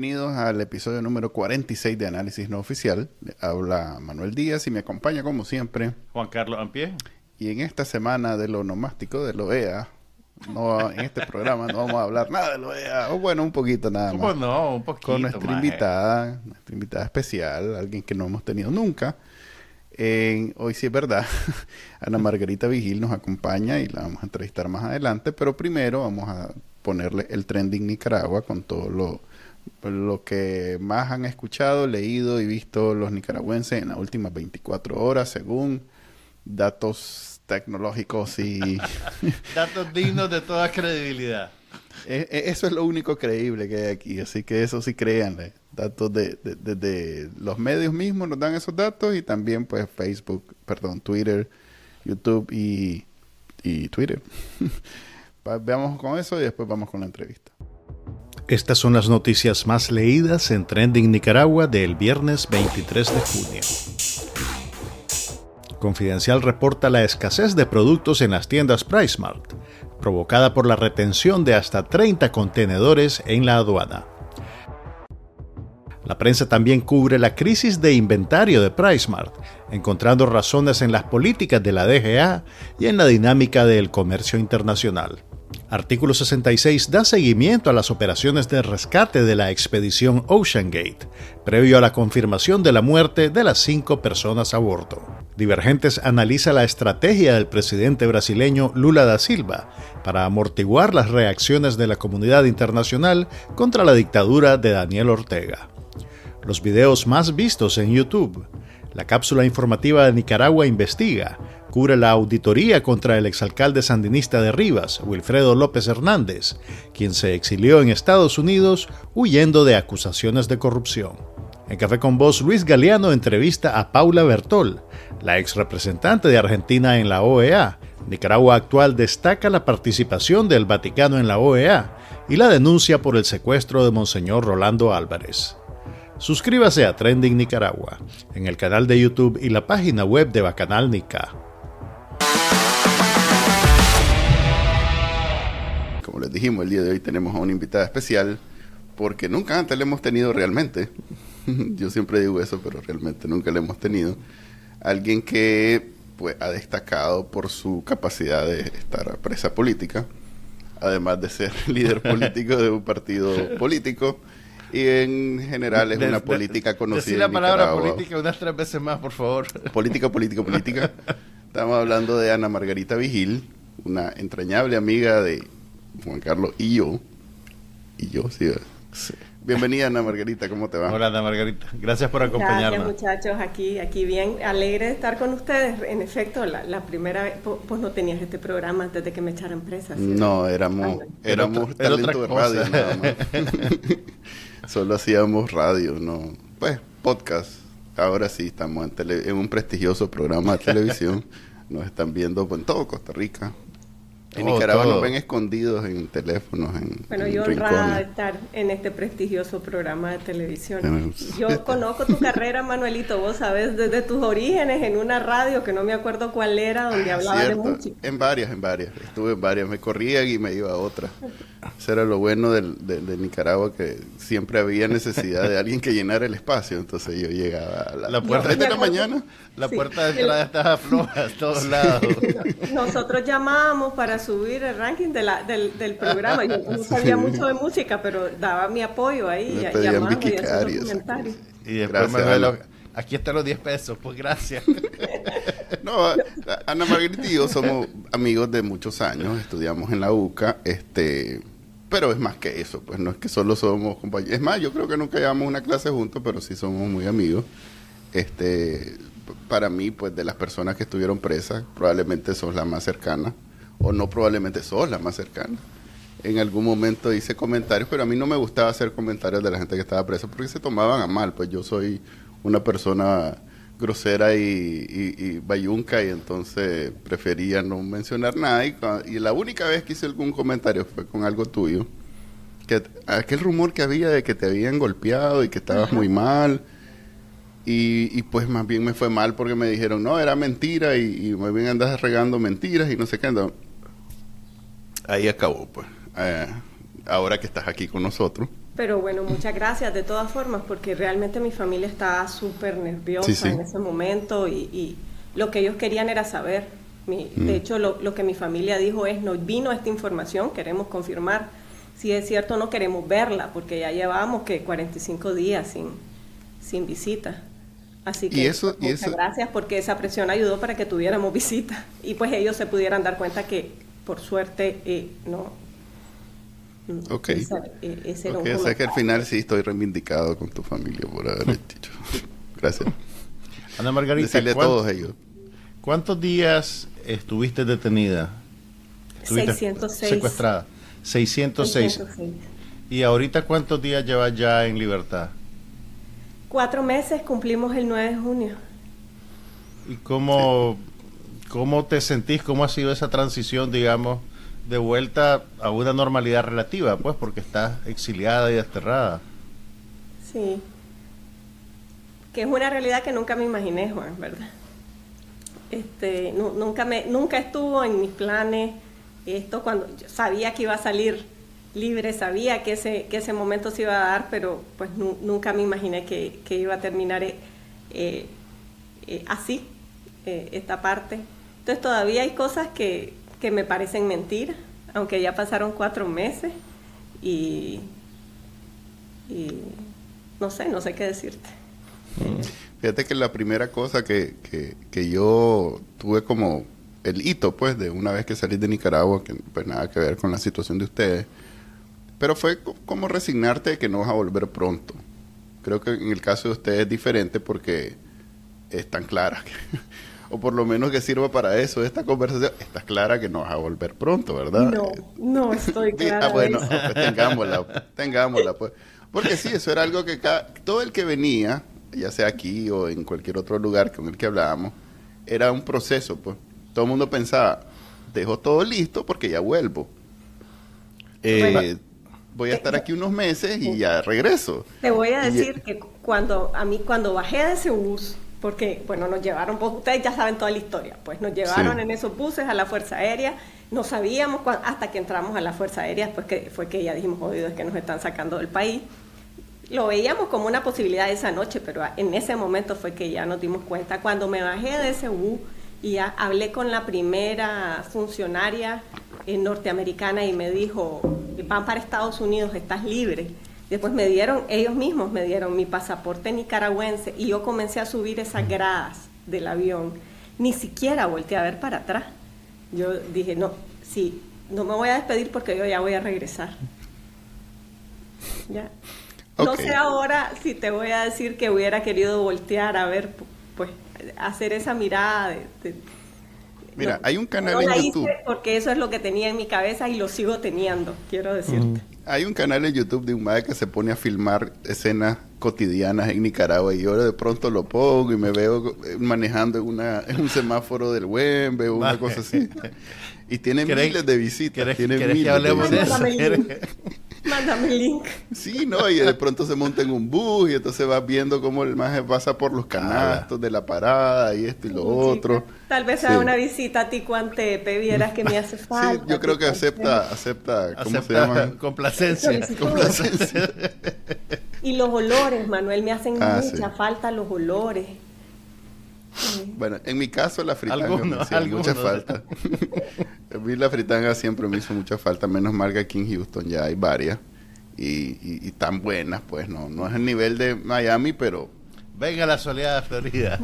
Bienvenidos al episodio número 46 de Análisis No Oficial. Habla Manuel Díaz y me acompaña como siempre Juan Carlos Ampie. Y en esta semana de lo nomástico de lo EA, no, en este programa no vamos a hablar nada de lo EA, o bueno, un poquito nada más. no, un poquito Con nuestra invitada, nuestra invitada especial, alguien que no hemos tenido nunca. hoy sí es verdad, Ana Margarita Vigil nos acompaña y la vamos a entrevistar más adelante, pero primero vamos a ponerle el trending Nicaragua con todo lo, lo que más han escuchado, leído y visto los nicaragüenses en las últimas 24 horas, según datos tecnológicos y... datos dignos de toda credibilidad. E, e, eso es lo único creíble que hay aquí, así que eso sí créanle. Datos de, de, los medios mismos nos dan esos datos y también pues Facebook, perdón, Twitter, YouTube y, y Twitter. Veamos con eso y después vamos con la entrevista. Estas son las noticias más leídas en Trending Nicaragua del viernes 23 de junio. Confidencial reporta la escasez de productos en las tiendas PriceMart, provocada por la retención de hasta 30 contenedores en la aduana. La prensa también cubre la crisis de inventario de PriceMart, encontrando razones en las políticas de la DGA y en la dinámica del comercio internacional. Artículo 66 da seguimiento a las operaciones de rescate de la expedición Ocean Gate, previo a la confirmación de la muerte de las cinco personas a bordo. Divergentes analiza la estrategia del presidente brasileño Lula da Silva para amortiguar las reacciones de la comunidad internacional contra la dictadura de Daniel Ortega. Los videos más vistos en YouTube. La cápsula informativa de Nicaragua investiga cubre la auditoría contra el exalcalde sandinista de Rivas, Wilfredo López Hernández, quien se exilió en Estados Unidos huyendo de acusaciones de corrupción. En Café con Voz, Luis Galeano entrevista a Paula Bertol, la ex representante de Argentina en la OEA. Nicaragua actual destaca la participación del Vaticano en la OEA y la denuncia por el secuestro de Monseñor Rolando Álvarez. Suscríbase a Trending Nicaragua en el canal de YouTube y la página web de Bacanal Nica. Les dijimos, el día de hoy tenemos a una invitada especial porque nunca antes la hemos tenido realmente. Yo siempre digo eso, pero realmente nunca la hemos tenido. Alguien que pues, ha destacado por su capacidad de estar presa política, además de ser líder político de un partido político. Y en general es una política conocida. Decir la palabra política unas tres veces más, por favor. Política, política, política. Estamos hablando de Ana Margarita Vigil, una entrañable amiga de Juan Carlos y yo. Y yo, sí. Bienvenida Ana Margarita, ¿cómo te va? Hola Ana Margarita, gracias por acompañarnos. Gracias muchachos, aquí, aquí bien, alegre de estar con ustedes. En efecto, la, primera vez, pues no tenías este programa antes de que me echaran presa. No, éramos, ah, éramos talento de radio nada más. Solo hacíamos radio, no, pues podcast. Ahora sí estamos en, en un prestigioso programa de televisión. Nos están viendo en todo Costa Rica, en Nicaragua nos ven escondidos en teléfonos, en Bueno, yo honrada de estar en este prestigioso programa de televisión. yo conozco tu carrera, Manuelito, vos sabes, desde tus orígenes en una radio que no me acuerdo cuál era, donde ah, hablaba de música. En varias, en varias. Estuve en varias. Me corrían y me iba a otra. Eso era lo bueno de, Nicaragua, que siempre había necesidad de alguien que llenara el espacio. Entonces yo llegaba a la, puerta de la mañana. La puerta de entrada estaba floja a todos lados. Nosotros llamábamos para subir el ranking de la, del, del, programa. Yo no sabía mucho de música, pero daba mi apoyo ahí. Me y, llamaba y hacía comentarios. Y después aquí están los 10 pesos, pues gracias. no, Ana Margarita y yo somos amigos de muchos años, estudiamos en la UCA, este, pero es más que eso, pues no es que solo somos compañeros. Es más, yo creo que nunca llevamos una clase juntos, pero sí somos muy amigos. Este, para mí, pues de las personas que estuvieron presas, probablemente sos la más cercana o no probablemente sos la más cercana. En algún momento hice comentarios, pero a mí no me gustaba hacer comentarios de la gente que estaba presa porque se tomaban a mal, pues yo soy una persona grosera y, y, bayunca y entonces prefería no mencionar nada y, y, la única vez que hice algún comentario fue con algo tuyo que aquel rumor que había de que te habían golpeado y que estabas muy mal y, pues más bien me fue mal porque me dijeron no era mentira y, muy bien andas regando mentiras y no sé qué ahí acabó, pues. Eh, ahora que estás aquí con nosotros. Pero bueno, muchas gracias de todas formas, porque realmente mi familia estaba súper nerviosa en ese momento y, lo que ellos querían era saber. De mm. hecho, lo, lo, que mi familia dijo es, nos vino esta información, queremos confirmar si es cierto no queremos verla, porque ya llevamos que 45 días sin, sin visita. Así que muchas gracias porque esa presión ayudó para que tuviéramos visita y pues ellos se pudieran dar cuenta que por suerte eh, no. Ok. Eh, sé que al final sí estoy reivindicado con tu familia por haber dicho. Gracias. Ana Margarita, Decirle a todos ellos. ¿Cuántos días estuviste detenida? Estuviste 606. Secuestrada. 606. ¿Y ahorita cuántos días llevas ya en libertad? Cuatro meses, cumplimos el 9 de junio. ¿Y cómo, cómo te sentís? ¿Cómo ha sido esa transición, digamos, de vuelta a una normalidad relativa? Pues porque estás exiliada y desterrada. Sí. Que es una realidad que nunca me imaginé, Juan, ¿verdad? Este, nunca, me, nunca estuvo en mis planes esto cuando yo sabía que iba a salir libre, sabía que ese, que ese momento se iba a dar, pero pues nunca me imaginé que, iba a terminar eh, eh, eh, así, esta parte. Entonces todavía hay cosas que, que me parecen mentiras, aunque ya pasaron cuatro meses y, no sé, no sé qué decirte. Fíjate que la primera cosa que, que, que yo tuve como el hito, pues, de una vez que salí de Nicaragua, que pues nada que ver con la situación de ustedes, pero fue como resignarte de que no vas a volver pronto. Creo que en el caso de ustedes es diferente porque es tan clara, o por lo menos que sirva para eso esta conversación, está clara que no vas a volver pronto, ¿verdad? No, no estoy clara. ah, bueno, pues tengámosla, tengámosla, pues. Porque sí, eso era algo que todo el que venía, ya sea aquí o en cualquier otro lugar con el que hablábamos, era un proceso, pues todo el mundo pensaba, dejo todo listo porque ya vuelvo. Eh, voy a estar aquí unos meses y ya regreso. Te voy a decir que cuando a mí cuando bajé de ese bus, porque bueno, nos llevaron, pues, ustedes ya saben toda la historia, pues nos llevaron en esos buses a la Fuerza Aérea, no sabíamos hasta que entramos a la Fuerza Aérea, pues que fue que ya dijimos, jodido, es que nos están sacando del país. Lo veíamos como una posibilidad esa noche, pero en ese momento fue que ya nos dimos cuenta. Cuando me bajé de ese bus, y hablé con la primera funcionaria norteamericana y me dijo, van para Estados Unidos, estás libre. Después me dieron, ellos mismos me dieron mi pasaporte nicaragüense y yo comencé a subir esas gradas del avión. Ni siquiera volteé a ver para atrás. Yo dije, no, sí, no me voy a despedir porque yo ya voy a regresar. Ya. No sé ahora si te voy a decir que hubiera querido voltear a ver, pues hacer esa mirada de... Mira, hay un canal en YouTube. Porque eso es lo que tenía en mi cabeza y lo sigo teniendo, quiero decirte. Hay un canal en YouTube de un madre que se pone a filmar escenas cotidianas en Nicaragua y yo de pronto lo pongo y me veo manejando en, una, en un semáforo del Wembe o una cosa así. Y tiene miles de visitas. Tiene miles que hablemos de, eso? Mándame el link. Sí, no, y de pronto se monta en un bus y entonces vas viendo cómo el maje pasa por los canastos de la parada y esto y lo otro. Tal vez sea una visita a Ticuantepe, vieras que me hace falta. Sí, yo creo que acepta, acepta, ¿cómo se llama? Complacencia. Complacencia. Y los olores, Manuel, me hacen ah, mucha falta los olores. Bueno, en mi caso la fritanga me hacía mucha falta. a mí la fritanga siempre me hizo mucha falta, menos mal que aquí en Houston ya hay varias y, y, tan buenas, pues no, no es el nivel de Miami, pero... Venga la soleada Florida.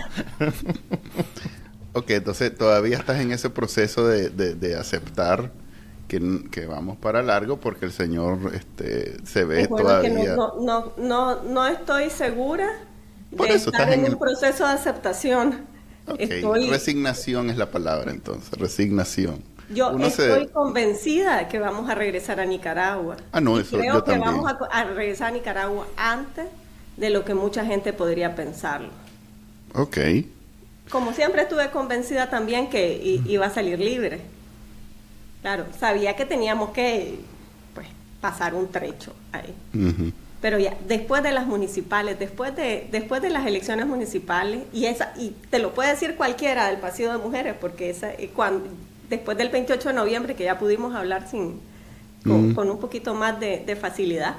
ok, entonces todavía estás en ese proceso de, de, aceptar que, que, vamos para largo porque el Señor este, se ve todavía... no, no, no, no estoy segura por eso estar en, un proceso de aceptación. Resignación es la palabra entonces, resignación. Yo estoy convencida de que vamos a regresar a Nicaragua. Ah, no, eso creo que vamos a, regresar a Nicaragua antes de lo que mucha gente podría pensarlo. Ok. Como siempre estuve convencida también que iba a salir libre. Claro, sabía que teníamos que pues, pasar un trecho ahí pero ya después de las municipales, después de después de las elecciones municipales y esa y te lo puede decir cualquiera del pasillo de mujeres porque esa eh, cuando después del 28 de noviembre que ya pudimos hablar sin con, mm. un poquito más de, facilidad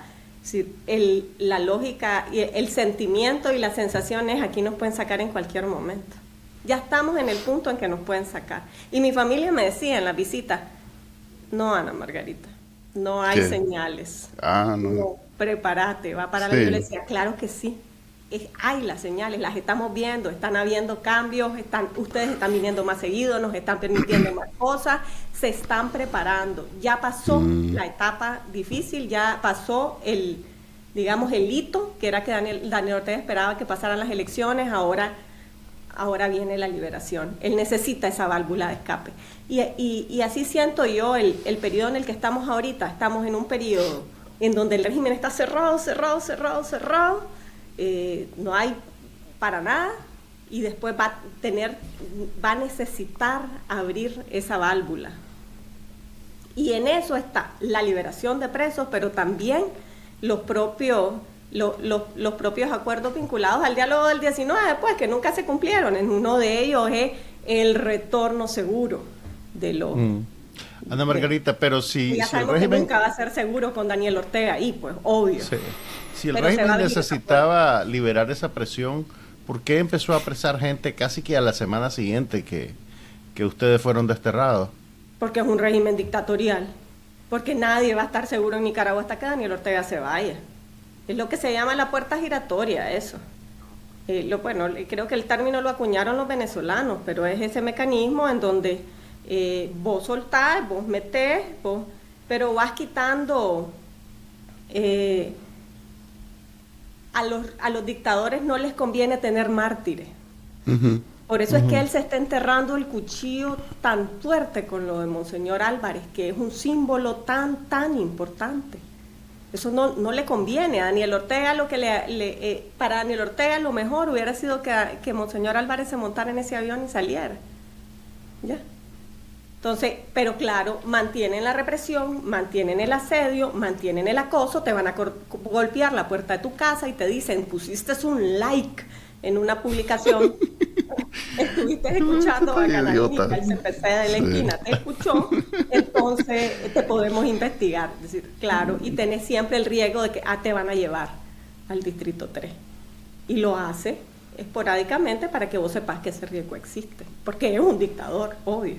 el, la lógica, y el sentimiento y las sensaciones aquí nos pueden sacar en cualquier momento. Ya estamos en el punto en que nos pueden sacar. Y mi familia me decía en la visita, no, Ana Margarita, no hay señales. Ah, no. Prepárate, va para la iglesia. Claro que sí. hay las señales, las estamos viendo, están habiendo cambios, están, ustedes están viniendo más seguido, nos están permitiendo más cosas, se están preparando. Ya pasó mm. la etapa difícil, ya pasó el, digamos, el hito, que era que Daniel, Daniel Ortega esperaba que pasaran las elecciones, ahora ahora viene la liberación. Él necesita esa válvula de escape. Y, así siento yo el, periodo en el que estamos ahorita. Estamos en un periodo en donde el régimen está cerrado, cerrado, cerrado, cerrado. Eh, no hay para nada. Y después va a tener, va a necesitar abrir esa válvula. Y en eso está la liberación de presos, pero también los propios los propios acuerdos vinculados al diálogo del 19, pues que nunca se cumplieron. En uno de ellos es el retorno seguro de los... Mm. Ana Margarita, pero si, ya si el régimen... nunca va a ser seguro con Daniel Ortega ahí, pues obvio. Si el régimen necesitaba liberar esa presión, ¿por qué empezó a apresar gente casi que a la semana siguiente que, que ustedes fueron desterrados? Porque es un régimen dictatorial. Porque nadie va a estar seguro en Nicaragua hasta que Daniel Ortega se vaya. Es lo que se llama la puerta giratoria, eso. Eh, lo, bueno, creo que el término lo acuñaron los venezolanos, pero es ese mecanismo en donde eh, vos soltás, vos metés, vos, pero vas quitando... Eh, a, los, a los dictadores no les conviene tener mártires. Por eso es que él se está enterrando el cuchillo tan fuerte con lo de Monseñor Álvarez, que es un símbolo tan, tan importante. Eso no, no le conviene a Daniel Ortega. Lo que le, eh, para Daniel Ortega lo mejor hubiera sido que, que Monseñor Álvarez se montara en ese avión y saliera. ¿Ya? Entonces, pero claro, mantienen la represión, mantienen el asedio, mantienen el acoso, te van a golpear la puerta de tu casa y te dicen, pusiste un like en una publicación, estuviste escuchando a Canal el CPC de la esquina, te escuchó, entonces te podemos investigar. Es decir, claro, y tenés siempre el riesgo de que ah, te van a llevar al distrito 3. Y lo hace esporádicamente para que vos sepas que ese riesgo existe, porque es un dictador, obvio.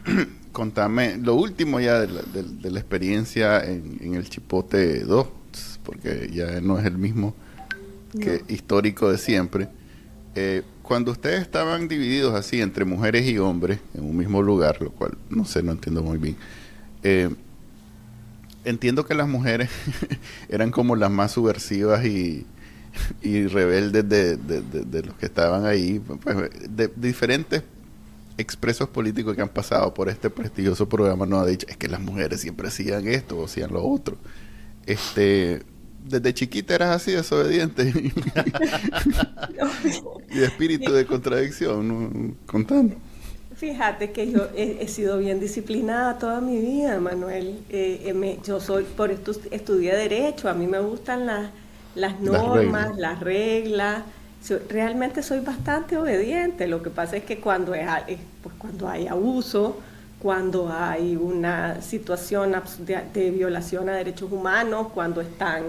Contame lo último ya de la, experiencia en, el Chipote 2, porque ya no es el mismo que histórico de siempre. Eh, cuando ustedes estaban divididos así entre mujeres y hombres en un mismo lugar, lo cual no sé, no entiendo muy bien, eh, entiendo que las mujeres eran como las más subversivas y, y rebeldes de, de, los que estaban ahí, pues, de, diferentes expresos políticos que han pasado por este prestigioso programa nos ha dicho es que las mujeres siempre hacían esto o hacían lo otro. Este, desde chiquita eras así, desobediente. y de espíritu de contradicción, contando. Fíjate que yo he, sido bien disciplinada toda mi vida, Manuel. Eh, eh, yo soy, por esto estudié Derecho, a mí me gustan las, las normas, las reglas. Realmente soy bastante obediente. Lo que pasa es que cuando, es, pues cuando hay abuso, cuando hay una situación de violación a derechos humanos, cuando están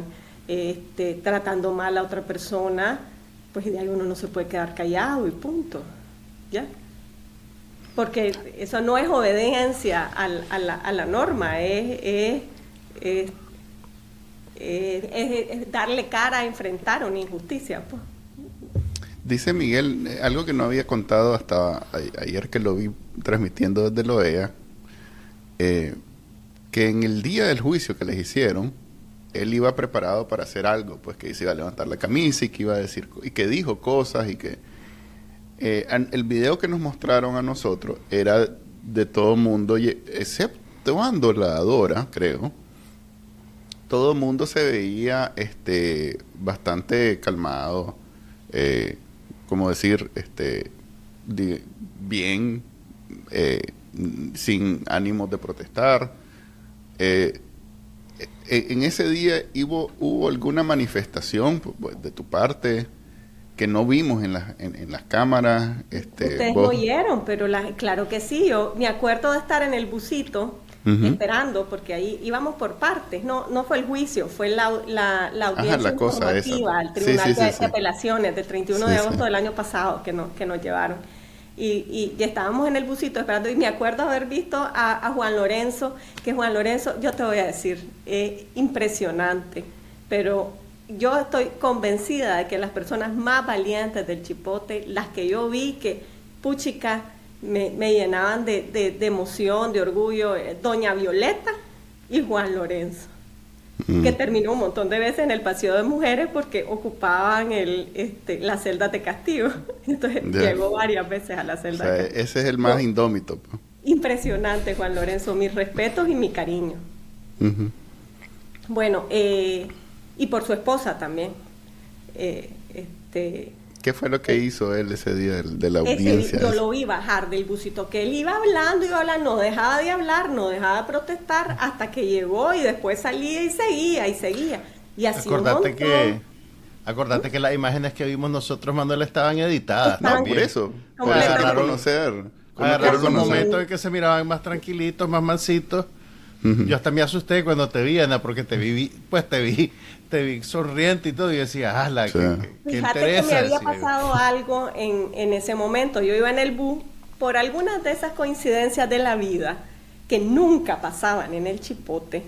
este, tratando mal a otra persona, pues de ahí uno no se puede quedar callado y punto. ¿Ya? Porque eso no es obediencia a, la, norma, es, darle cara a enfrentar una injusticia. Pues. Dice Miguel, eh, algo que no había contado hasta ayer que lo vi transmitiendo desde Loea, eh, que en el día del juicio que les hicieron, él iba preparado para hacer algo, pues que se iba a levantar la camisa y que iba a decir, y que dijo cosas y que... Eh, el video que nos mostraron a nosotros era de todo mundo, exceptuando la Dora, creo, todo el mundo se veía este, bastante calmado, eh, como decir, este, bien, eh, sin ánimos de protestar. Eh, eh, en ese día hubo, hubo alguna manifestación pues, de tu parte que no vimos en, en, las cámaras. Este, Ustedes no oyeron, pero claro que sí. Yo me acuerdo de estar en el busito esperando, porque ahí íbamos por partes, no, no fue el juicio, fue la, la, la audiencia la cosa informativa al Tribunal de, Apelaciones del 31 de agosto del año pasado que, no, que nos llevaron. Y, y, estábamos en el busito esperando y me acuerdo haber visto a, Juan Lorenzo, que Juan Lorenzo, yo te voy a decir, es impresionante, pero yo estoy convencida de que las personas más valientes del Chipote, las que yo vi que, puchica, me, llenaban de, emoción, de orgullo, eh, doña Violeta y Juan Lorenzo, que mm. terminó un montón de veces en el pasillo de mujeres porque ocupaban el, este, las celdas de castigo. Entonces llegó varias veces a la celda de castigo. Ese es el más indómito. Impresionante, Juan Lorenzo, mis respetos y mi cariño. Bueno, eh, y por su esposa también. Eh, este, ¿Qué fue lo que hizo él ese día de, la audiencia? yo lo vi bajar del busito, que él iba hablando, iba hablando, no dejaba de hablar, no dejaba de protestar hasta que llegó y después salía y seguía y seguía. Y así acordate que Acordate que las imágenes que vimos nosotros, Manuel, estaban editadas. no, por eso. Para conocer. Agarraron un momento en que se miraban más tranquilitos, más mansitos. Yo hasta me asusté cuando te vi, Ana, porque te vi, pues te vi te vi sonriente y todo, y decía, ah, la que, Fíjate que me había pasado algo en, en ese momento. Yo iba en el bus por algunas de esas coincidencias de la vida que nunca pasaban en el chipote.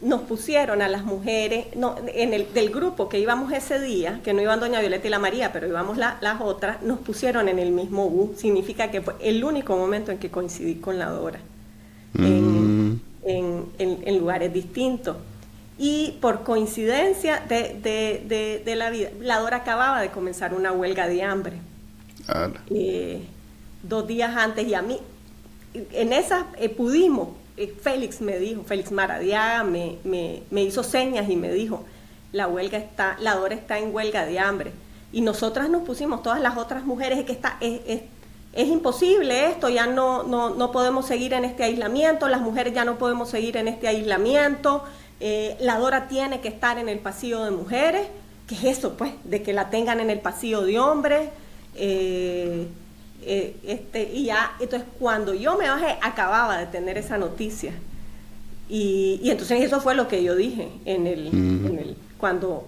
Nos pusieron a las mujeres, no, en el del grupo que íbamos ese día, que no iban Doña Violeta y la María, pero íbamos las otras, nos pusieron en el mismo bus. Significa que fue el único momento en que coincidí con la Dora. en, mm. en lugares distintos. Y por coincidencia de, la vida, la Dora acababa de comenzar una huelga de hambre. Eh, dos días antes y a mí, en esa eh, pudimos, eh, Félix me dijo, Félix Maradiaga me, me, hizo señas y me dijo, la huelga está, la Dora está en huelga de hambre. Y nosotras nos pusimos, todas las otras mujeres, es que está, es, es, es imposible esto, ya no, no, no podemos seguir en este aislamiento, las mujeres ya no podemos seguir en este aislamiento, eh, la Dora tiene que estar en el pasillo de mujeres, ¿qué es eso? Pues, de que la tengan en el pasillo de hombres. Eh, eh, este, y ya, entonces cuando yo me bajé, acababa de tener esa noticia. Y, entonces eso fue lo que yo dije en el, cuando,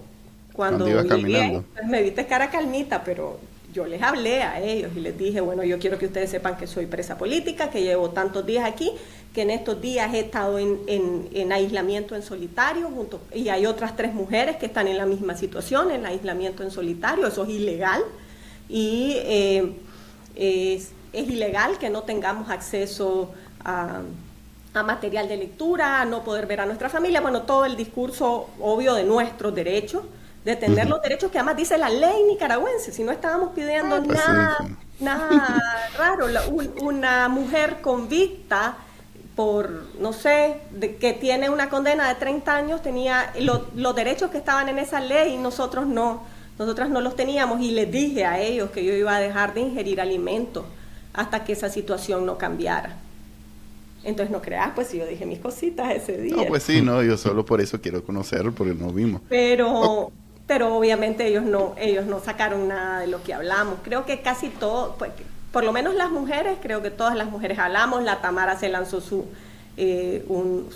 cuando, llegué, pues, me viste cara calmita, pero yo les hablé a ellos y les dije, bueno, yo quiero que ustedes sepan que soy presa política, que llevo tantos días aquí, que en estos días he estado en, aislamiento en solitario, junto, y hay otras tres mujeres que están en la misma situación, en aislamiento en solitario, eso es ilegal, y eh, es, ilegal que no tengamos acceso a, a material de lectura, a no poder ver a nuestra familia, bueno, todo el discurso obvio de nuestros derechos de tener los derechos que además dice la ley nicaragüense, si no estábamos pidiendo ah, pues nada, nada raro, una mujer convicta por, no sé, de, que tiene una condena de 30 años, tenía los derechos que estaban en esa ley y nosotros no, nosotras no los teníamos y les dije a ellos que yo iba a dejar de ingerir alimentos hasta que esa situación no cambiara. Entonces no creas, pues yo dije mis cositas ese día. No, pues sí, no, yo solo por eso quiero conocer, porque no vimos. Pero, pero obviamente ellos no, ellos no sacaron nada de lo que hablamos. Creo que casi todo, pues, por lo menos las mujeres, creo que todas las mujeres hablamos, la Tamara se lanzó su, eh,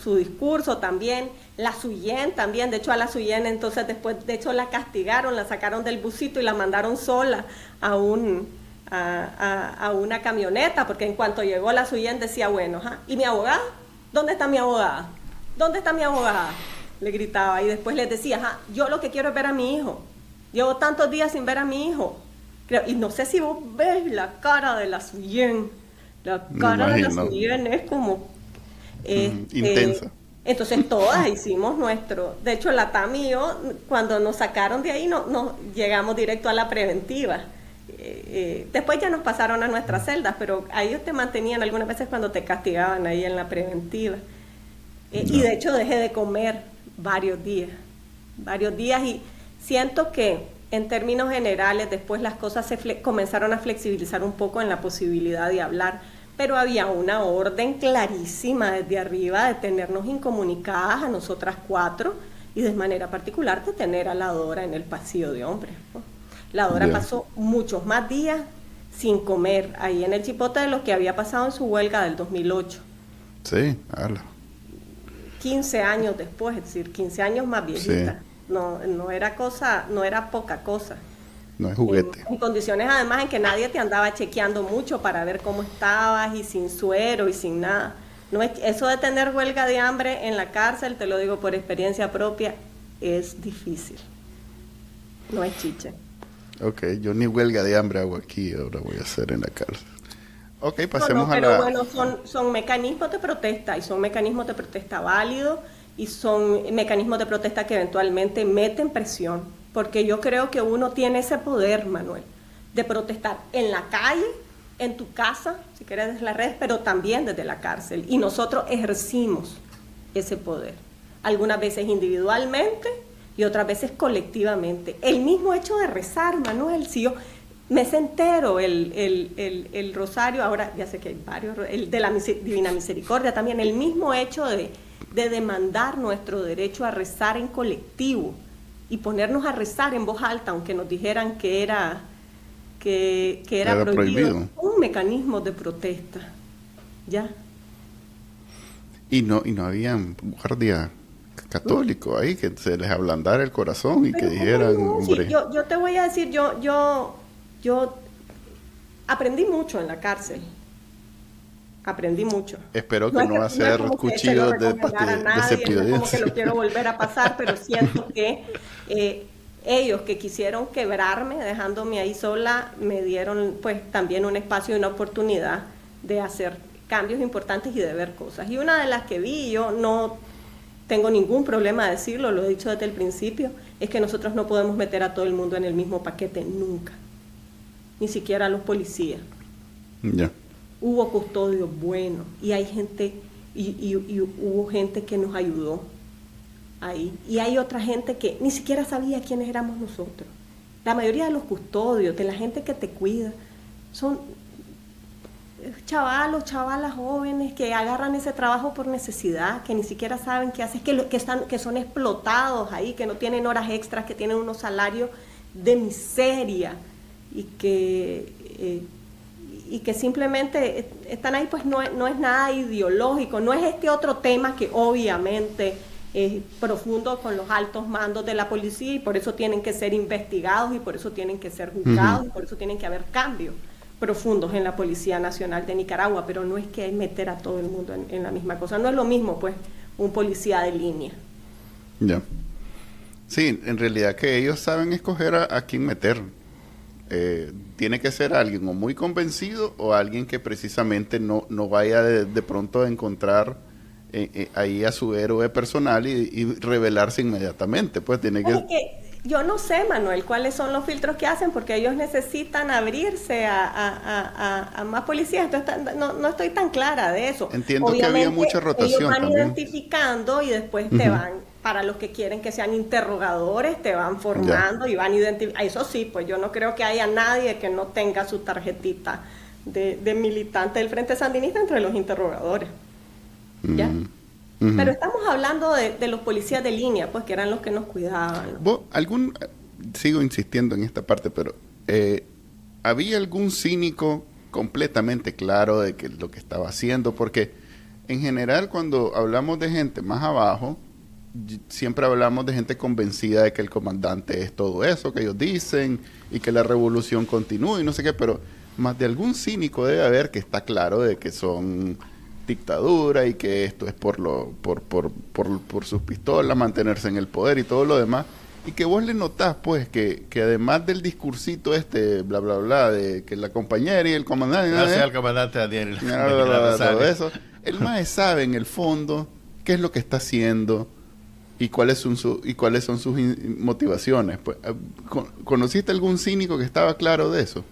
su discurso también, la Suyen también, de hecho a la Suyen entonces después, de hecho la castigaron, la sacaron del busito y la mandaron sola a un... A, una camioneta, porque en cuanto llegó la Suyen decía, bueno, ¿y mi abogada? ¿Dónde está mi abogada? ¿Dónde está mi abogada? le gritaba y después les decía, yo lo que quiero es ver a mi hijo. Llevo tantos días sin ver a mi hijo. Y no sé si vos ves la cara de la Suyen. La cara de la Suyen es como... Este, intensa. Entonces todas hicimos nuestro. De hecho, la TAMI y yo, cuando nos sacaron de ahí, no, no llegamos directo a la preventiva. Eh, eh, después ya nos pasaron a nuestras celdas, pero ahí te mantenían algunas veces cuando te castigaban ahí en la preventiva. Eh, y de hecho dejé de comer varios días, varios días y siento que en términos generales después las cosas se comenzaron a flexibilizar un poco en la posibilidad de hablar, pero había una orden clarísima desde arriba de tenernos incomunicadas a nosotras cuatro y de manera particular de tener a la Dora en el pasillo de hombres. La Dora pasó muchos más días sin comer ahí en el chipote de lo que había pasado en su huelga del 2008. Sí, ala. 15 años después, es decir, 15 años más viejita. No, no era cosa, no era poca cosa. No es juguete. En, condiciones además en que nadie te andaba chequeando mucho para ver cómo estabas y sin suero y sin nada. No es, eso de tener huelga de hambre en la cárcel, te lo digo por experiencia propia, es difícil. No es chiche. Ok, yo ni huelga de hambre hago aquí, ahora voy a hacer en la cárcel. Ok, pasemos a la... Pero bueno, son, son mecanismos de protesta y son mecanismos de protesta válidos y son mecanismos de protesta que eventualmente meten presión, porque yo creo que uno tiene ese poder, Manuel, de protestar en la calle, en tu casa, si quieres desde las redes, pero también desde la cárcel. Y nosotros ejercimos ese poder, algunas veces individualmente y otras veces colectivamente. El mismo hecho de rezar, Manuel, si yo mes entero el, el, el, rosario, ahora ya sé que hay varios, el de la Divina Misericordia también, el mismo hecho de, de, demandar nuestro derecho a rezar en colectivo y ponernos a rezar en voz alta, aunque nos dijeran que era, que, era, prohibido, un mecanismo de protesta. ¿Ya? Y no, y no había guardia católico ahí que se les ablandara el corazón y que dijeran, hombre. yo, yo te voy a decir, yo, yo yo aprendí mucho en la cárcel. Aprendí mucho. Espero que no, va a ser cuchillo de, de, de como que lo quiero volver a pasar, pero siento que eh, ellos que quisieron quebrarme, dejándome ahí sola, me dieron pues también un espacio y una oportunidad de hacer cambios importantes y de ver cosas. Y una de las que vi, yo no tengo ningún problema de decirlo, lo he dicho desde el principio, es que nosotros no podemos meter a todo el mundo en el mismo paquete nunca ni siquiera los policías. Ya. Hubo custodios buenos y hay gente, y, hubo gente que nos ayudó ahí. Y hay otra gente que ni siquiera sabía quiénes éramos nosotros. La mayoría de los custodios, de la gente que te cuida, son chavalos, chavalas jóvenes que agarran ese trabajo por necesidad, que ni siquiera saben qué hacer, que, que, están, que son explotados ahí, que no tienen horas extras, que tienen unos salarios de miseria y que, eh, y que simplemente están ahí, pues no, no es nada ideológico, no es este otro tema que obviamente es profundo con los altos mandos de la policía y por eso tienen que ser investigados y por eso tienen que ser juzgados y por eso tienen que haber cambios profundos en la Policía Nacional de Nicaragua, pero no es que meter a todo el mundo en, en la misma cosa, no es lo mismo pues un policía de línea. Ya. Sí, en realidad que ellos saben escoger a, a quién meter. Eh, tiene que ser alguien o muy convencido o alguien que precisamente no, no vaya de, pronto a encontrar eh, eh, ahí a su héroe personal y, revelarse inmediatamente. Pues tiene que... Yo no sé, Manuel, cuáles son los filtros que hacen, porque ellos necesitan abrirse a, más policías. Entonces, no, no, estoy tan clara de eso. Entiendo que había mucha rotación. Ellos van identificando y después te van para los que quieren que sean interrogadores, te van formando y van identificando. Eso sí, pues yo no creo que haya nadie que no tenga su tarjetita de, militante del Frente Sandinista entre los interrogadores. ¿Ya? Pero estamos hablando de, los policías de línea, pues que eran los que nos cuidaban. algún, sigo insistiendo en esta parte, pero eh, ¿había algún cínico completamente claro de que lo que estaba haciendo? Porque en general cuando hablamos de gente más abajo, siempre hablamos de gente convencida de que el comandante es todo eso que ellos dicen y que la revolución continúa y no sé qué, pero más de algún cínico debe haber que está claro de que son dictadura y que esto es por lo por, por, por, por sus pistolas, mantenerse en el poder y todo lo demás. Y que vos le notás, pues, que, que además del discursito este, bla, bla, bla, de que la compañera y el comandante... No sea el comandante Daniel. todo eso. El más sabe en el fondo qué es lo que está haciendo, y cuáles son su, y cuáles son sus motivaciones. Pues, eh, ¿Conociste algún cínico que estaba claro de eso?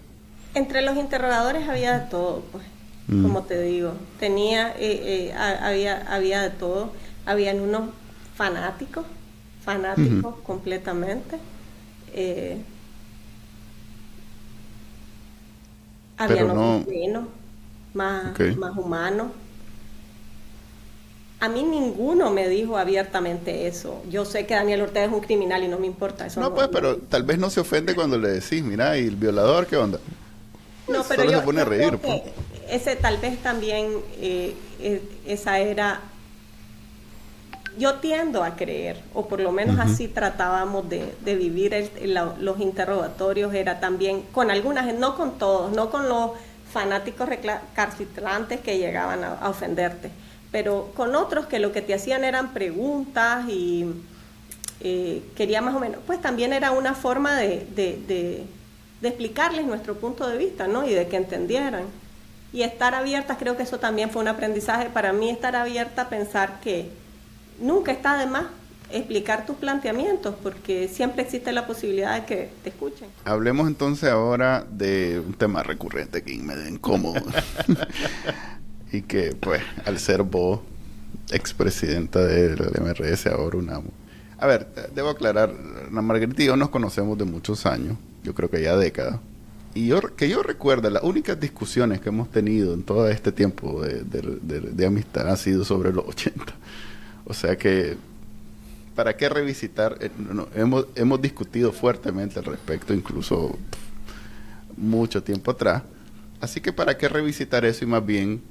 Entre los interrogadores había de todo, pues, mm. como te digo. Tenía, eh, eh, había, había de todo. Habían unos fanáticos, fanáticos completamente. había unos no... más, más humanos a mí ninguno me dijo abiertamente eso. Yo sé que Daniel Ortega es un criminal y no me importa eso. No, pues, pero tal vez no se ofende cuando le decís, mira, ¿y el violador qué onda? No, pero yo, se pone a reír. Pues. ese tal vez también eh, esa era yo tiendo a creer, o por lo menos así tratábamos de, vivir los interrogatorios, era también con algunas, no con todos, no con los fanáticos recalcitrantes que llegaban a, ofenderte, pero con otros que lo que te hacían eran preguntas y eh, quería más o menos, pues también era una forma de, de, explicarles nuestro punto de vista, ¿no? Y de que entendieran. Y estar abiertas, creo que eso también fue un aprendizaje para mí, estar abierta a pensar que nunca está de más explicar tus planteamientos porque siempre existe la posibilidad de que te escuchen. Hablemos entonces ahora de un tema recurrente que me da incómodo y que pues al ser vos expresidenta del MRS ahora UNAMO. A ver, debo aclarar, la Margarita y yo nos conocemos de muchos años, yo creo que ya décadas. Y yo, que yo recuerdo, las únicas discusiones que hemos tenido en todo este tiempo de, de amistad han sido sobre los 80 o sea que, ¿para qué revisitar? Eh, hemos, hemos discutido fuertemente al respecto, incluso mucho tiempo atrás. Así que, ¿para qué revisitar eso? Y más bien,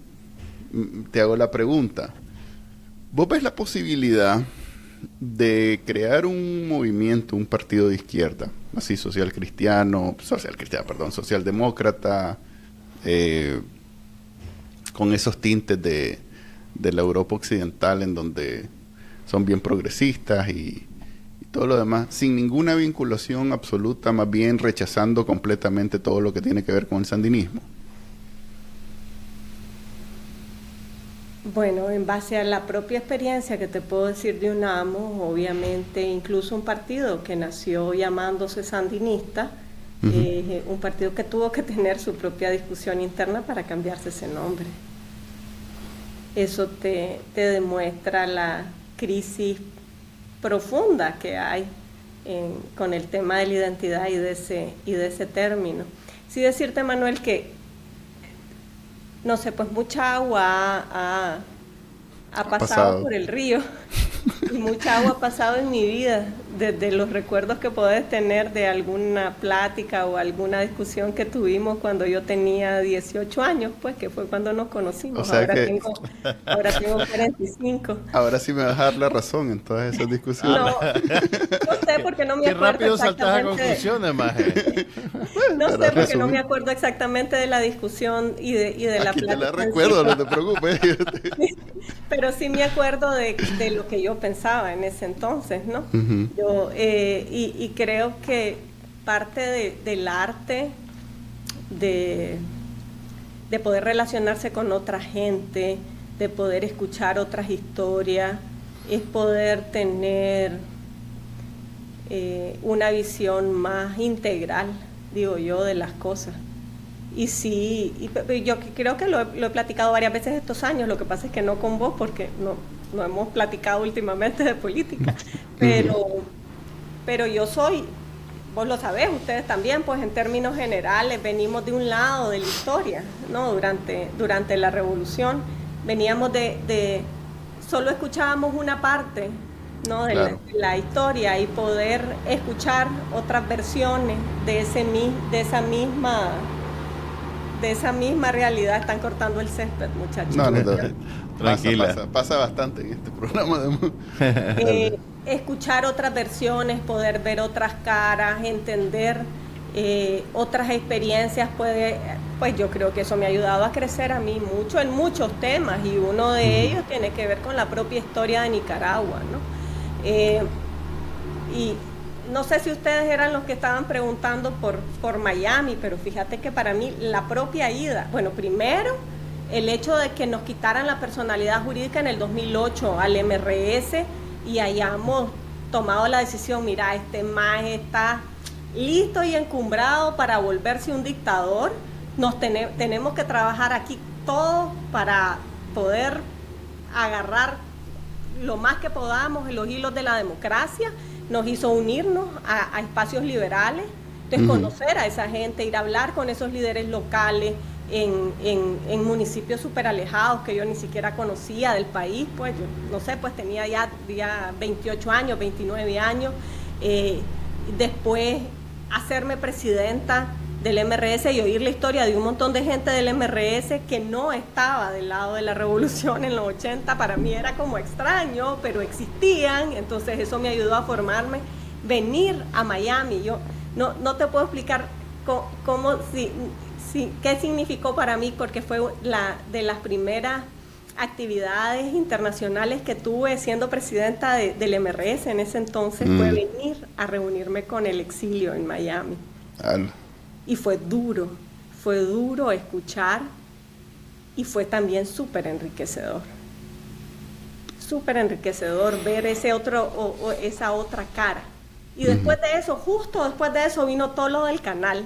te hago la pregunta. ¿Vos ves la posibilidad de crear un movimiento, un partido de izquierda, así social cristiano, social cristiano, perdón, socialdemócrata, eh, con esos tintes de, de la Europa occidental en donde son bien progresistas y, todo lo demás, sin ninguna vinculación absoluta, más bien rechazando completamente todo lo que tiene que ver con el sandinismo. Bueno, en base a la propia experiencia que te puedo decir de UNAMO, obviamente incluso un partido que nació llamándose sandinista, eh, un partido que tuvo que tener su propia discusión interna para cambiarse ese nombre eso te, demuestra la crisis profunda que hay con el tema de la identidad y de ese, y de ese término. Sí decirte, Manuel, que, no sé, pues mucha agua ha, pasado, por el río. Y mucha agua ha pasado en mi vida, desde los recuerdos que puedes tener de alguna plática o alguna discusión que tuvimos cuando yo tenía 18 años, pues que fue cuando nos conocimos. ahora, tengo, ahora tengo 45. Ahora sí me vas a dar la razón en todas esas discusiones. No, no sé porque no me acuerdo. Qué rápido saltas a conclusiones, Maje. no sé porque no me acuerdo exactamente de la discusión y de, y de la plática. te la recuerdo, no te preocupes. Pero sí me acuerdo de, de lo que yo pensaba en ese entonces, ¿no? Yo, eh, y, creo que parte del arte, de, de poder relacionarse con otra gente, de poder escuchar otras historias, es poder tener eh, una visión más integral, digo yo, de las cosas. Y sí, yo creo que lo he, platicado varias veces estos años, lo que pasa es que no con vos porque no, no hemos platicado últimamente de política, pero, pero yo soy, vos lo sabés, ustedes también, pues en términos generales venimos de un lado de la historia, ¿no? Durante, durante la revolución veníamos de, solo escuchábamos una parte ¿no? de, la, la, historia y poder escuchar otras versiones de, ese, de esa misma de esa misma realidad están cortando el césped, muchachos. No, no, Tranquila. Pasa, bastante en este programa. Eh, escuchar otras versiones, poder ver otras caras, entender eh, otras experiencias puede, pues yo creo que eso me ha ayudado a crecer a mí mucho en muchos temas y uno de ellos tiene que ver con la propia historia de Nicaragua, ¿no? Eh, y no sé si ustedes eran los que estaban preguntando por, por Miami, pero fíjate que para mí la propia ida, bueno, primero el hecho de que nos quitaran la personalidad jurídica en el 2008 al MRS y hayamos tomado la decisión, mira, este más está listo y encumbrado para volverse un dictador, nos tenemos que trabajar aquí todos para poder agarrar lo más que podamos en los hilos de la democracia nos hizo unirnos a, espacios liberales, desconocer a esa gente, ir a hablar con esos líderes locales en, municipios súper alejados que yo ni siquiera conocía del país, pues yo no sé, pues tenía ya, ya 28 años, 29 años, eh, después hacerme presidenta del MRS y oír la historia de un montón de gente del MRS que no estaba del lado de la revolución en los 80, para mí era como extraño, pero existían, entonces eso me ayudó a formarme. Venir a Miami, yo no, no te puedo explicar cómo, si, qué significó para mí, porque fue la de las primeras actividades internacionales que tuve siendo presidenta del MRS en ese entonces fue mm. venir a reunirme con el exilio en Miami. Y fue duro, fue duro escuchar y fue también súper enriquecedor. Súper enriquecedor ver ese otro, o, esa otra cara. Y después de eso, justo después de eso vino todo lo del canal.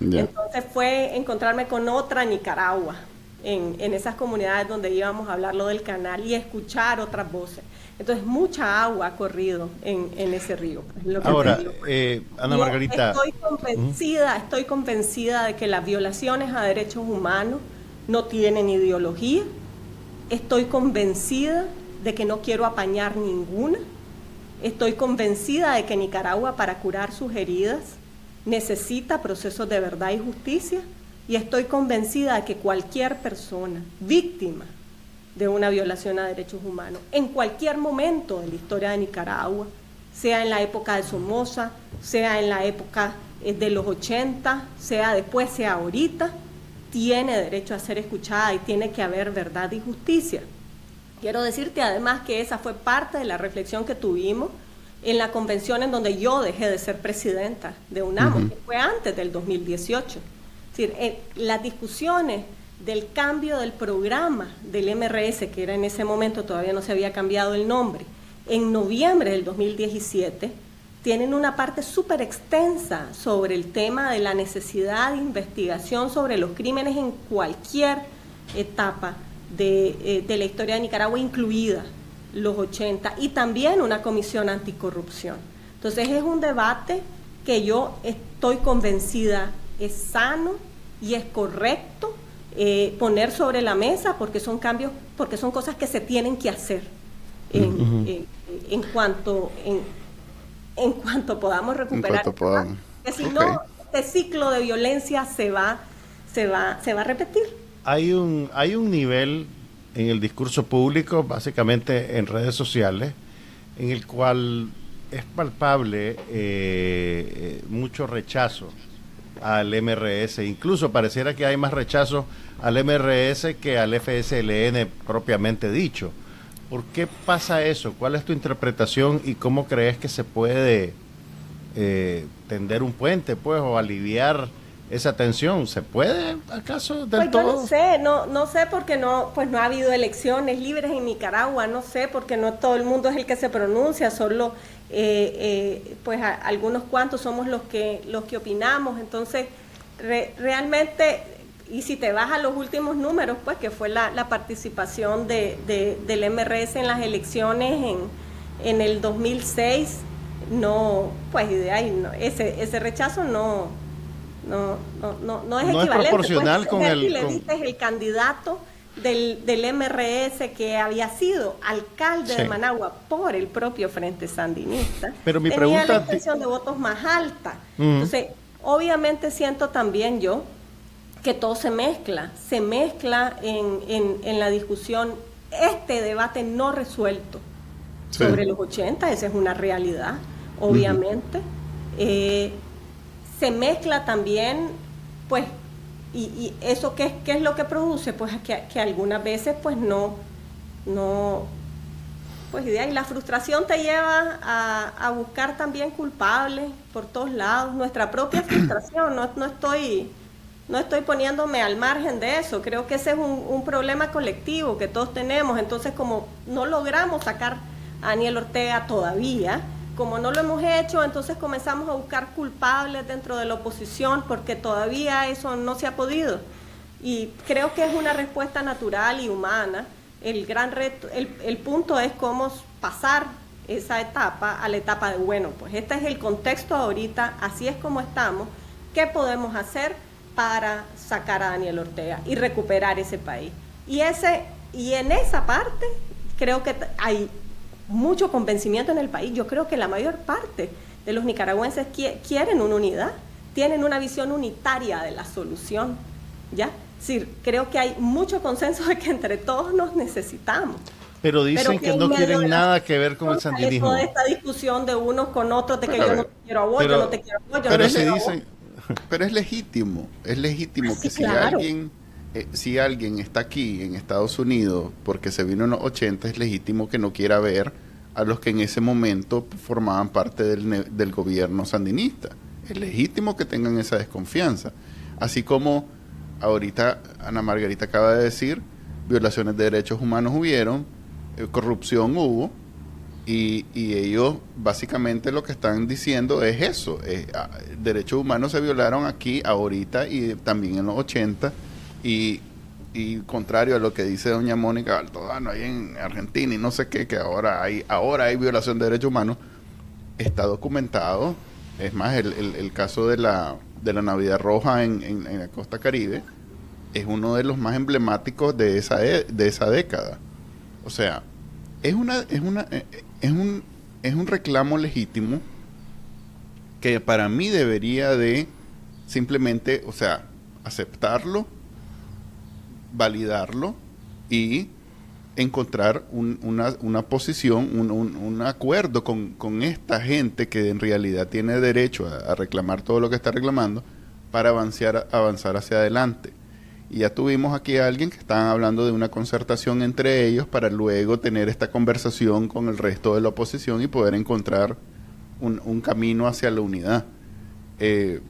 Entonces fue encontrarme con otra Nicaragua, en, en, esas comunidades donde íbamos a hablar lo del canal y escuchar otras voces. Entonces, mucha agua ha corrido en, en ese río. Ahora, eh, Ana Margarita. Estoy convencida, estoy convencida de que las violaciones a derechos humanos no tienen ideología. Estoy convencida de que no quiero apañar ninguna. Estoy convencida de que Nicaragua, para curar sus heridas, necesita procesos de verdad y justicia y estoy convencida de que cualquier persona víctima de una violación a derechos humanos, en cualquier momento de la historia de Nicaragua, sea en la época de Somoza, sea en la época eh, de los 80, sea después, sea ahorita, tiene derecho a ser escuchada y tiene que haber verdad y justicia. Quiero decirte además que esa fue parte de la reflexión que tuvimos en la convención en donde yo dejé de ser presidenta de UNAMO, que fue antes del 2018 decir, eh, las discusiones del cambio del programa del MRS, que era en ese momento todavía no se había cambiado el nombre, en noviembre del 2017, tienen una parte súper extensa sobre el tema de la necesidad de investigación sobre los crímenes en cualquier etapa de, eh, de la historia de Nicaragua, incluida los 80, y también una comisión anticorrupción. Entonces es un debate que yo estoy convencida es sano, y es correcto eh, poner sobre la mesa porque son cambios, porque son cosas que se tienen que hacer en, cuanto en, cuanto podamos recuperar. Que si no, este ciclo de violencia se va, se va, se va a repetir. Hay un, hay un nivel en el discurso público, básicamente en redes sociales, en el cual es palpable eh, eh, mucho rechazo al MRS. Incluso pareciera que hay más rechazo al MRS que al FSLN propiamente dicho. ¿Por qué pasa eso? ¿Cuál es tu interpretación y cómo crees que se puede eh, tender un puente, pues, o aliviar esa tensión? ¿Se puede acaso del pues todo? no sé, no, no sé porque no, pues no ha habido elecciones libres en Nicaragua, no sé porque no todo el mundo es el que se pronuncia, solo eh, eh, pues algunos cuantos somos los que, los que opinamos. Entonces, realmente, y si te vas a los últimos números, pues que fue la, participación de, del MRS en las elecciones en, en el 2006, no, pues de ahí, no, ese, ese rechazo no, no, no, no, es equivalente. Es proporcional pues, con el... Le dices el candidato del, del MRS que había sido alcalde de Managua por el propio Frente Sandinista, Pero mi tenía pregunta... la intención de votos más alta. Entonces, obviamente siento también yo que todo se mezcla, se mezcla en, en, la discusión este debate no resuelto sobre los 80, esa es una realidad, obviamente. Eh, se mezcla también, pues, y, eso qué, qué, es lo que produce pues que, que, algunas veces pues no no pues idea y la frustración te lleva a, a, buscar también culpables por todos lados. Nuestra propia frustración no, no estoy no estoy poniéndome al margen de eso. Creo que ese es un, un problema colectivo que todos tenemos. Entonces como no logramos sacar a Daniel Ortega todavía como no lo hemos hecho, entonces comenzamos a buscar culpables dentro de la oposición porque todavía eso no se ha podido. Y creo que es una respuesta natural y humana. El gran reto, el, el punto es cómo pasar esa etapa a la etapa de, bueno, pues este es el contexto ahorita, así es como estamos, ¿qué podemos hacer para sacar a Daniel Ortega y recuperar ese país? Y, ese, y en esa parte creo que hay mucho convencimiento en el país. Yo creo que la mayor parte de los nicaragüenses quieren una unidad, tienen una visión unitaria de la solución, ¿ya? Sí, creo que hay mucho consenso de que entre todos nos necesitamos. Pero dicen que, no quieren nada que ver con el sandinismo. Toda esta discusión de unos con otros, de que yo no te quiero a vos, yo no te quiero a vos, yo pero no te quiero dicen, Pero es legítimo, es legítimo ah, que si alguien eh, si alguien está aquí en Estados Unidos porque se vino en los 80, es legítimo que no quiera ver a los que en ese momento formaban parte del, del gobierno sandinista. Es legítimo que tengan esa desconfianza. Así como ahorita Ana Margarita acaba de decir, violaciones de derechos humanos hubieron, eh, corrupción hubo, y, y, ellos básicamente lo que están diciendo es eso, ah, derechos humanos se violaron aquí, ahorita y también en los 80, y, y contrario a lo que dice doña Mónica Altodano ahí en Argentina y no sé qué, que ahora hay, ahora hay violación de derechos humanos, está documentado, es más, el, el, caso de la, de la Navidad Roja en, en, la costa caribe es uno de los más emblemáticos de esa, e, de esa década. O sea, es una, es una, eh, es un, es un reclamo legítimo que para mí debería de simplemente, o sea, aceptarlo, validarlo y encontrar una, una, posición, un, un, acuerdo con, con, esta gente que en realidad tiene derecho a, reclamar todo lo que está reclamando para avanzar, avanzar hacia adelante. Y ya tuvimos aquí a alguien que estaban hablando de una concertación entre ellos para luego tener esta conversación con el resto de la oposición y poder encontrar un, un camino hacia la unidad. Eh,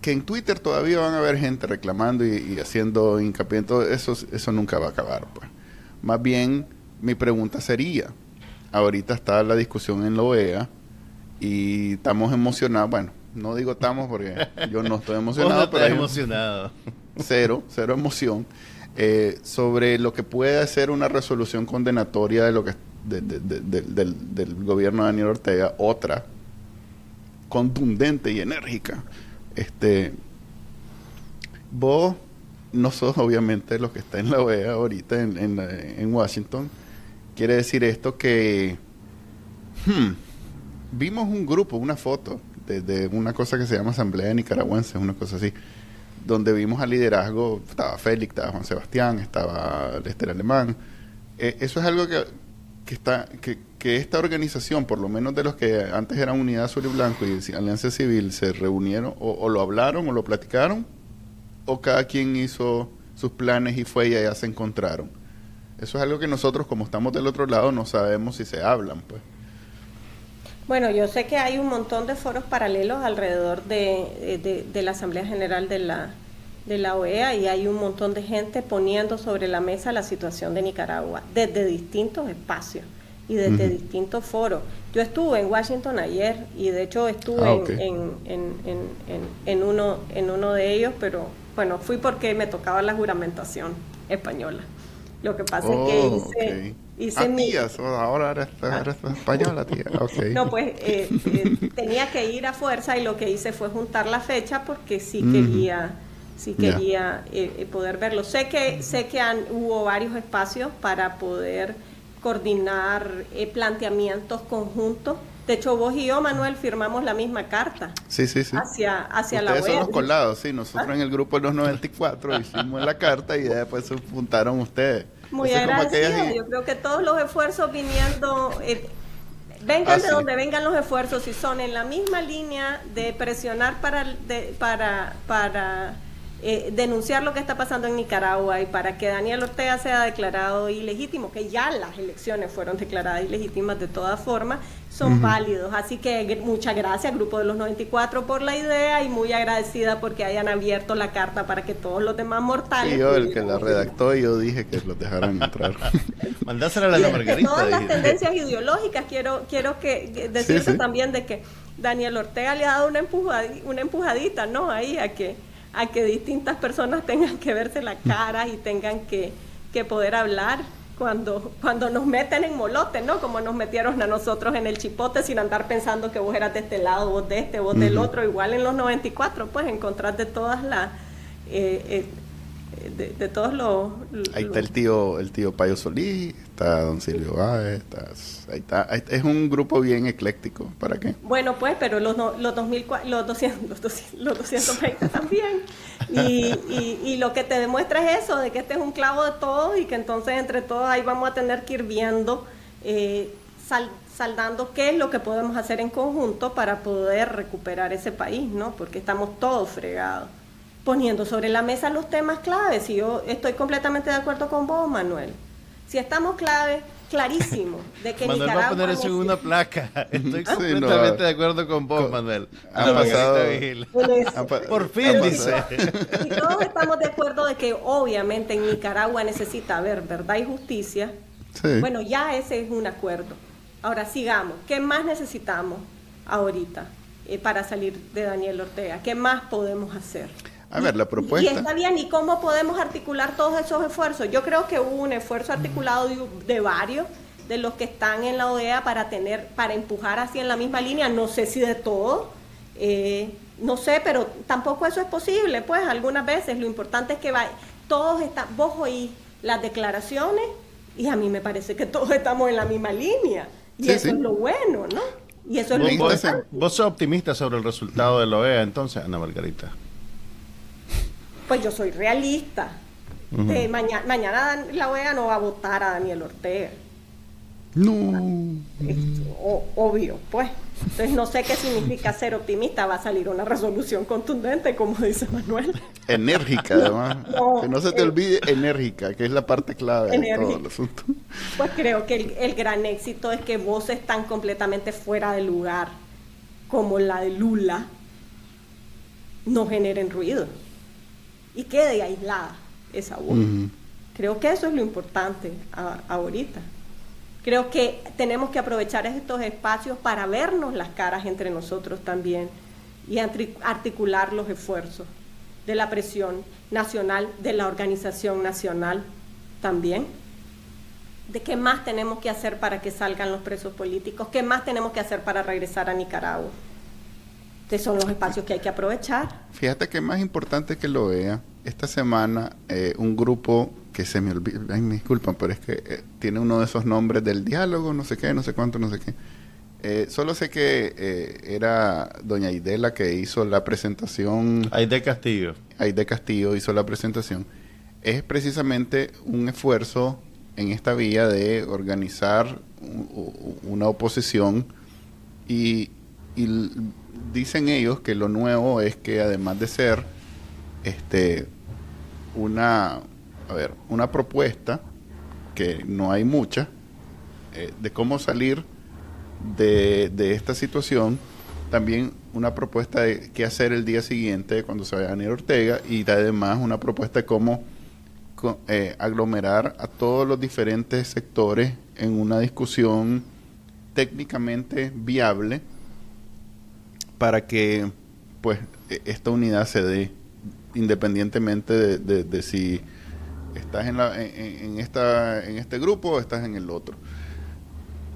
que en Twitter todavía van a haber gente reclamando y, haciendo hincapié en todo eso, eso nunca va a acabar. Pues. Más bien, mi pregunta sería, ahorita está la discusión en la OEA y estamos emocionados, bueno, no digo estamos porque yo no estoy emocionado, pero emocionado. cero, cero emoción, eh, sobre lo que puede ser una resolución condenatoria de lo que del, del gobierno de Daniel Ortega, otra contundente y enérgica este, vos no sos obviamente lo que está en la OEA ahorita en, en, Washington. Quiere decir esto que hmm, vimos un grupo, una foto de, una cosa que se llama Asamblea Nicaragüense, una cosa así, donde vimos al liderazgo, estaba Félix, estaba Juan Sebastián, estaba Lester Alemán. Eh, eso es algo que, que está que, que esta organización, por lo menos de los que antes eran Unidad Azul y Blanco y Alianza Civil, se reunieron o, lo hablaron o lo platicaron, o cada quien hizo sus planes y fue y allá se encontraron. Eso es algo que nosotros, como estamos del otro lado, no sabemos si se hablan, pues. Bueno, yo sé que hay un montón de foros paralelos alrededor de, de la Asamblea General de la, de la OEA y hay un montón de gente poniendo sobre la mesa la situación de Nicaragua desde distintos espacios y desde distintos foros. Yo estuve en Washington ayer y de hecho estuve ah, en, en, en, en, uno, en uno de ellos, pero bueno, fui porque me tocaba la juramentación española. Lo que pasa es que oh, hice... hice ah, ahora eres, ah. española, tía. No, pues eh, eh, tenía que ir a fuerza y lo que hice fue juntar la fecha porque sí quería sí quería eh, poder verlo. Sé que sé que han, hubo varios espacios para poder coordinar eh, planteamientos conjuntos. De hecho, vos y yo, Manuel, firmamos la misma carta. Sí, sí, sí. Hacia, hacia la web. son los colados, sí. Nosotros en el grupo de los 94 hicimos la carta y después se juntaron ustedes. Muy agradecida. Yo creo que todos los esfuerzos viniendo... Eh, vengan de donde vengan los esfuerzos, si son en la misma línea de presionar para, de, para, para eh, denunciar lo que está pasando en Nicaragua y para que Daniel Ortega sea declarado ilegítimo, que ya las elecciones fueron declaradas ilegítimas de todas formas, son válidos. Así que muchas gracias, Grupo de los 94, por la idea y muy agradecida porque hayan abierto la carta para que todos los demás mortales... Sí, yo, el que la redactó, yo dije que los dejaran entrar. Mandásela a la Margarita. Todas las tendencias ideológicas, quiero, quiero que decirte también de que Daniel Ortega le ha dado una, empujadita, una empujadita, ¿no? Ahí a que a que distintas personas tengan que verse la cara y tengan que, que poder hablar cuando, cuando nos meten en molote, ¿no? Como nos metieron a nosotros en el chipote sin andar pensando que vos eras de este lado, vos de este, vos del otro. Igual en los 94, pues encontrás de todas las... Eh, eh, de, todos los, Ahí está el tío, el tío Payo Solís, está Don Silvio Báez, ahí está, es un grupo bien ecléctico, ¿para qué? Bueno, pues, pero los, los, 2000, los, 200, los, 200, los 220 también. Y, y, lo que te demuestra es eso, de que este es un clavo de todo y que entonces entre todos ahí vamos a tener que ir viendo, eh, saldando qué es lo que podemos hacer en conjunto para poder recuperar ese país, ¿no? Porque estamos todos fregados poniendo sobre la mesa los temas claves. Y yo estoy completamente de acuerdo con vos, Manuel. Si estamos clave, clarísimo, de que Manuel Nicaragua... va a poner eso en una placa. Estoy completamente de acuerdo con vos, Manuel. Ha pasado... Por fin, dice. Y todos estamos de acuerdo de que obviamente en Nicaragua necesita haber verdad y justicia. Bueno, ya ese es un acuerdo. Ahora sigamos. ¿Qué más necesitamos ahorita eh, para salir de Daniel Ortega? ¿Qué más podemos hacer? A ver, la propuesta. Y está bien, ¿y cómo podemos articular todos esos esfuerzos? Yo creo que hubo un esfuerzo articulado de, varios de los que están en la OEA para tener, para empujar así en la misma línea, no sé si de todo, eh, no sé, pero tampoco eso es posible, pues algunas veces lo importante es que va, todos están, vos oís las declaraciones y a mí me parece que todos estamos en la misma línea y eso es lo bueno, ¿no? Y eso es lo importante. ¿Vos sos optimista sobre el resultado de la OEA entonces, Ana Margarita? Pues yo soy realista. Eh, mañana la OEA no va a votar a Daniel Ortega. No. obvio, pues. Entonces no sé qué significa ser optimista. Va a salir una resolución contundente, como dice Manuel. Enérgica, además. que no se te eh, olvide enérgica, que es la parte clave de todo el asunto. Pues creo que el, el gran éxito es que voces están completamente fuera de lugar, como la de Lula, no generen ruido y quede aislada esa voz. Creo que eso es lo importante ahorita. Creo que tenemos que aprovechar estos espacios para vernos las caras entre nosotros también y articular los esfuerzos de la presión nacional, de la organización nacional también. De qué más tenemos que hacer para que salgan los presos políticos, qué más tenemos que hacer para regresar a Nicaragua. Estos son los espacios que hay que aprovechar. Fíjate que es más importante que lo vea. Esta semana eh, un grupo que se me olvida, ay, me disculpan, pero es que eh, tiene uno de esos nombres del diálogo, no sé qué, no sé cuánto, no sé qué. Eh, solo sé que era doña Idela que hizo la presentación. Aide Castillo. Aide Castillo hizo la presentación. Es precisamente un esfuerzo en esta vía de organizar una oposición y, y dicen ellos que lo nuevo es que además de ser este una a ver, una propuesta que no hay mucha eh, de cómo salir de, esta situación también una propuesta de qué hacer el día siguiente cuando se vaya Daniel Ortega y además una propuesta de cómo eh, aglomerar a todos los diferentes sectores en una discusión técnicamente viable para que pues e, esta unidad se dé independientemente de, si estás en, la, en, esta, en este grupo o estás en el otro.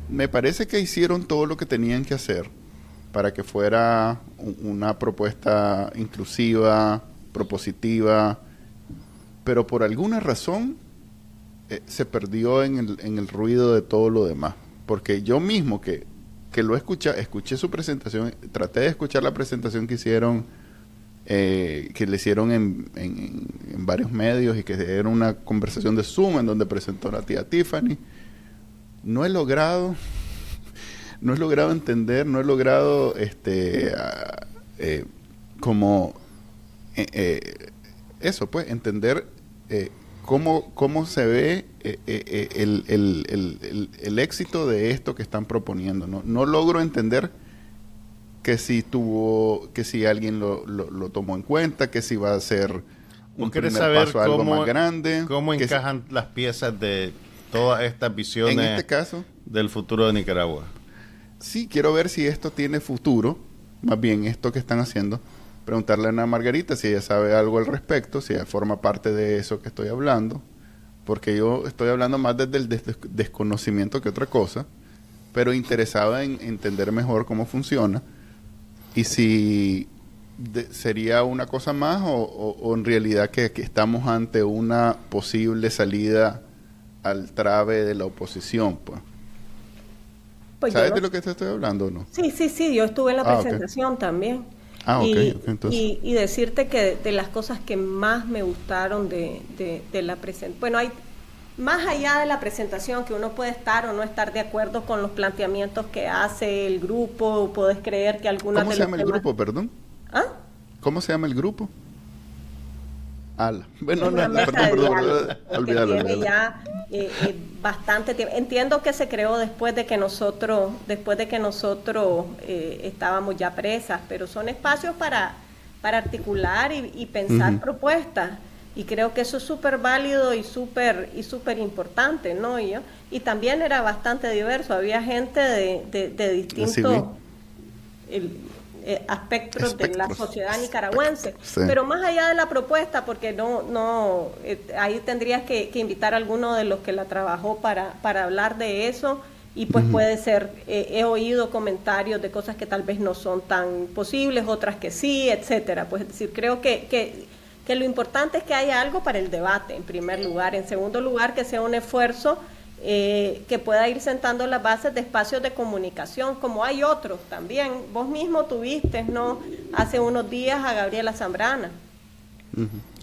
Me parece que hicieron todo lo que tenían que hacer para que fuera una propuesta inclusiva, propositiva, pero por alguna razón eh, se perdió en el, en el ruido de todo lo demás. Porque yo mismo que que lo escuché, escuché su presentación, traté de escuchar la presentación que hicieron, eh, que le hicieron en, en, varios medios y que era una conversación de Zoom en donde presentó la tía Tiffany. No he logrado, no he logrado entender, no he logrado, este, eh, como, eh, eso, pues, entender cómo, cómo se ve eh, eh, eh, el, el, el, éxito de esto que están proponiendo. No, no logro entender que si tuvo, que si alguien lo, lo, tomó en cuenta, que si va a ser un primer saber paso a algo más grande. ¿Cómo encajan las piezas de todas estas visiones en este caso, del futuro de Nicaragua? Sí, quiero ver si esto tiene futuro, más bien esto que están haciendo, preguntarle a Ana Margarita si ella sabe algo al respecto, si ella forma parte de eso que estoy hablando, porque yo estoy hablando más desde el desconocimiento que otra cosa, pero interesada en entender mejor cómo funciona y si ¿sería una cosa más o, en realidad que, estamos ante una posible salida al trave de la oposición? Pues? pues ¿Sabes de lo que te estoy hablando o no? Sí, sí, sí, yo estuve en la ah, presentación también. Ah, ok, y, entonces. Y, decirte que de las cosas que más me gustaron de, de la presentación, bueno, hay más allá de la presentación, que uno puede estar o no estar de acuerdo con los planteamientos que hace el grupo, o puedes creer que algunas ¿Cómo se llama el grupo, perdón? ¿Ah? ¿Cómo se llama el grupo? Al. Bueno, no, no, perdón, perdón, ya eh, eh, bastante tiempo. Entiendo que se creó después de que nosotros, después de que nosotros eh, estábamos ya presas, pero son espacios para, para articular y, pensar propuestas y creo que eso es súper válido y súper y súper importante, ¿no? Y, y también era bastante diverso, había gente de, de, distintos eh, aspectos de la sociedad nicaragüense, pero más allá de la propuesta, porque no, no, eh, ahí tendrías que, invitar a alguno de los que la trabajó para, para hablar de eso y pues puede ser, eh, he oído comentarios de cosas que tal vez no son tan posibles, otras que sí, etcétera. Pues es decir, creo que, que que lo importante es que haya algo para el debate, en primer lugar. En segundo lugar, que sea un esfuerzo eh, que pueda ir sentando las bases de espacios de comunicación, como hay otros también. Vos mismo tuviste, ¿no? Hace unos días a Gabriela Zambrana.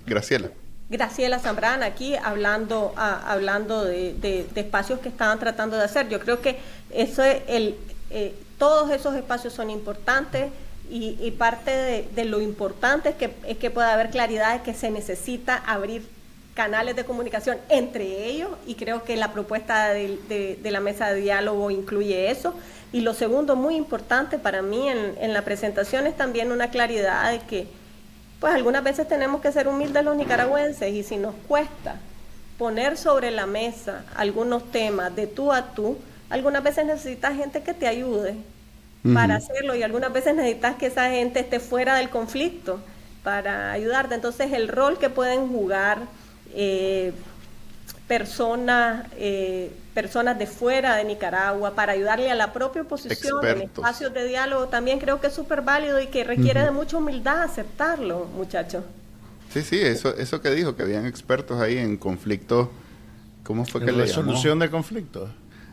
Graciela. Graciela Zambrana aquí hablando, hablando de, espacios que estaban tratando de hacer. Yo creo que eso el, eh, todos esos espacios son importantes y, parte de, lo importante es que, es que pueda haber claridad de que se necesita abrir canales de comunicación entre ellos y creo que la propuesta de, la mesa de diálogo incluye eso. Y lo segundo, muy importante para mí en, en, la presentación es también una claridad de que pues algunas veces tenemos que ser humildes los nicaragüenses y si nos cuesta poner sobre la mesa algunos temas de tú a tú, algunas veces necesitas gente que te ayude para hacerlo y algunas veces necesitas que esa gente esté fuera del conflicto para ayudarte. Entonces el rol que pueden jugar eh, personas, eh, personas de fuera de Nicaragua para ayudarle a la propia oposición en espacios de diálogo también creo que es súper válido y que requiere de mucha humildad aceptarlo, muchachos. Sí, sí, eso, eso que dijo, que habían expertos ahí en conflictos, ¿cómo fue que le Resolución de conflictos.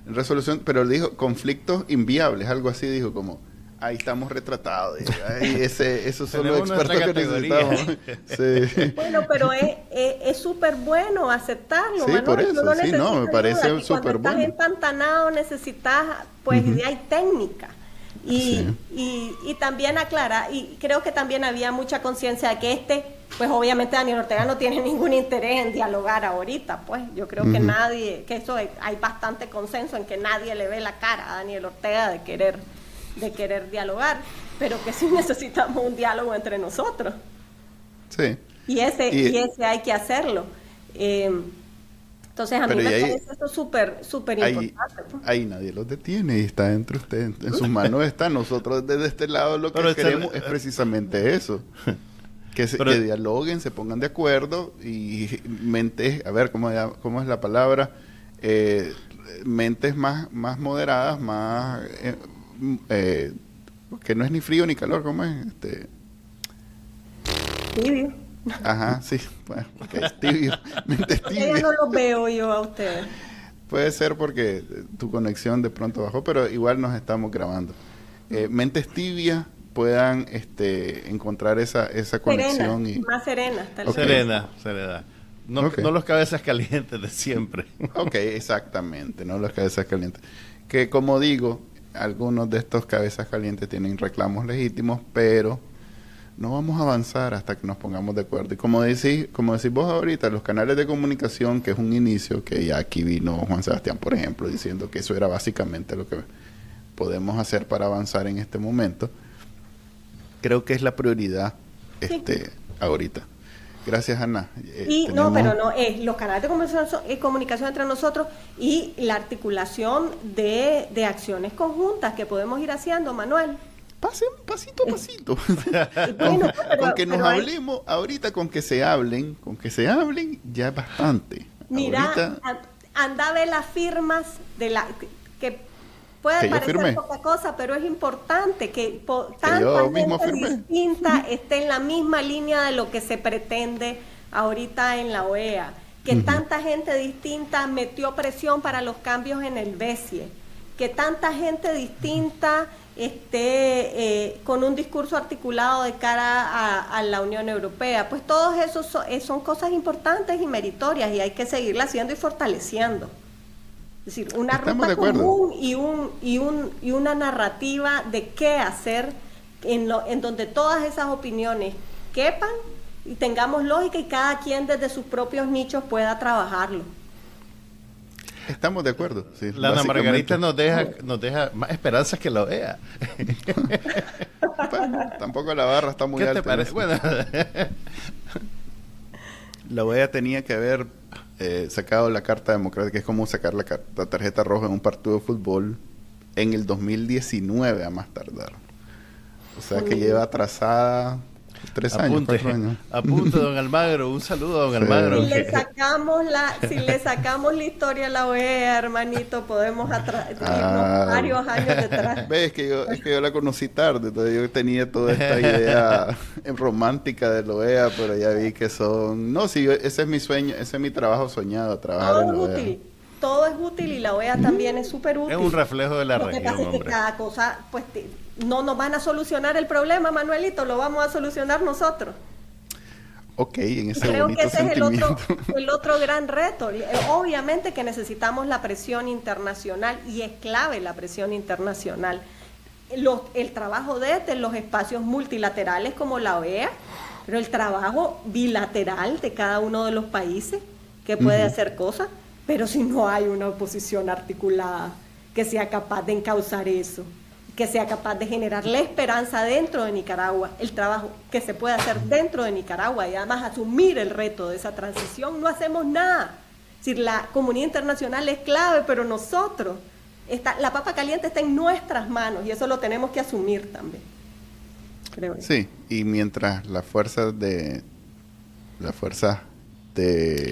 Resolución, pero dijo conflictos inviables, algo así, dijo como ahí estamos retratados. ese, esos son los expertos que necesitamos. Bueno, pero es súper bueno aceptarlo, sí, Por eso, sí, no, me parece súper bueno. Estás empantanado, necesitas, pues, hay técnica. Y, y, y también aclara, y creo que también había mucha conciencia de que este pues obviamente Daniel Ortega no tiene ningún interés en dialogar ahorita, pues yo creo que nadie, que eso hay, bastante consenso en que nadie le ve la cara a Daniel Ortega de querer, de querer dialogar, pero que sí necesitamos un diálogo entre nosotros. Sí. Y ese, y, ese hay que hacerlo. Eh, entonces a mí me parece esto súper, súper importante. Pues. Ahí nadie los detiene y está entre ustedes, en sus manos está. Nosotros desde este lado lo que queremos es precisamente eso. que, dialoguen, se pongan de acuerdo y mentes, a ver cómo, cómo es la palabra, eh, mentes más, más moderadas, más... Eh, eh, que no es ni frío ni calor, ¿cómo es? Este... Tibio. Ajá, sí, bueno, es tibio, mentes tibias. no lo veo yo a ustedes. Puede ser porque tu conexión de pronto bajó, pero igual nos estamos grabando. mentes tibias, puedan este, encontrar esa, esa conexión. y... Más serena. Serena, serena. No, no los cabezas calientes de siempre. ok, exactamente, no los cabezas calientes. Que como digo, algunos de estos cabezas calientes tienen reclamos legítimos, pero no vamos a avanzar hasta que nos pongamos de acuerdo. Y como decís, como decís vos ahorita, los canales de comunicación, que es un inicio, que ya aquí vino Juan Sebastián, por ejemplo, diciendo que eso era básicamente lo que podemos hacer para avanzar en este momento creo que es la prioridad este ahorita. Gracias, Ana. Eh, y no, pero no, es los canales de comunicación, eh, comunicación, entre nosotros y la articulación de, de, acciones conjuntas que podemos ir haciendo, Manuel. Pasen pasito a pasito. bueno, con, que nos hablemos, ahorita con que se hablen, con que se hablen, ya es bastante. Mira, anda a ver las firmas de la que Puede parecer poca cosa, pero es importante que, tanta gente distinta esté en la misma línea de lo que se pretende ahorita en la OEA. Que tanta gente distinta metió presión para los cambios en el BESIE. Que tanta gente distinta esté eh, con un discurso articulado de cara a, la Unión Europea. Pues todos esos eh, son, cosas importantes y meritorias y hay que seguirla haciendo y fortaleciendo. Es decir, una ruta común y, un, y, un, y una narrativa de qué hacer en, lo, en donde todas esas opiniones quepan y tengamos lógica y cada quien desde sus propios nichos pueda trabajarlo. Estamos de acuerdo. la Ana Margarita nos deja, nos deja más esperanzas que la OEA. tampoco la barra está muy alta. la OEA tenía que haber eh, sacado la carta democrática, que es como sacar la, tarjeta roja en un partido de fútbol en el 2019 a más tardar. O sea que lleva atrasada Tres años, apunte, don Almagro, un saludo a don Almagro. Si le sacamos la, si le sacamos la historia a la OEA, hermanito, podemos ah, varios años detrás. Ves que yo, es que yo la conocí tarde, entonces yo tenía toda esta idea romántica de la OEA, pero ya vi que son, no, sí, ese es mi sueño, ese es mi trabajo soñado, trabajar en la OEA todo es útil y la OEA también es súper útil. Es un reflejo de la Lo región, que pasa es que cada cosa, pues no nos van a solucionar el problema, Manuelito, lo vamos a solucionar nosotros. Ok, en ese Creo que ese es el otro, el otro gran reto. Eh, obviamente que necesitamos la presión internacional y es clave la presión internacional. el trabajo desde los espacios multilaterales como la OEA, pero el trabajo bilateral de cada uno de los países que puede hacer cosas pero si no hay una oposición articulada que sea capaz de encauzar eso, que sea capaz de generar la esperanza dentro de Nicaragua, el trabajo que se puede hacer dentro de Nicaragua y además asumir el reto de esa transición, no hacemos nada. Es decir, la comunidad internacional es clave, pero nosotros, la papa caliente está en nuestras manos y eso lo tenemos que asumir también. Sí, y mientras las fuerzas de las fuerzas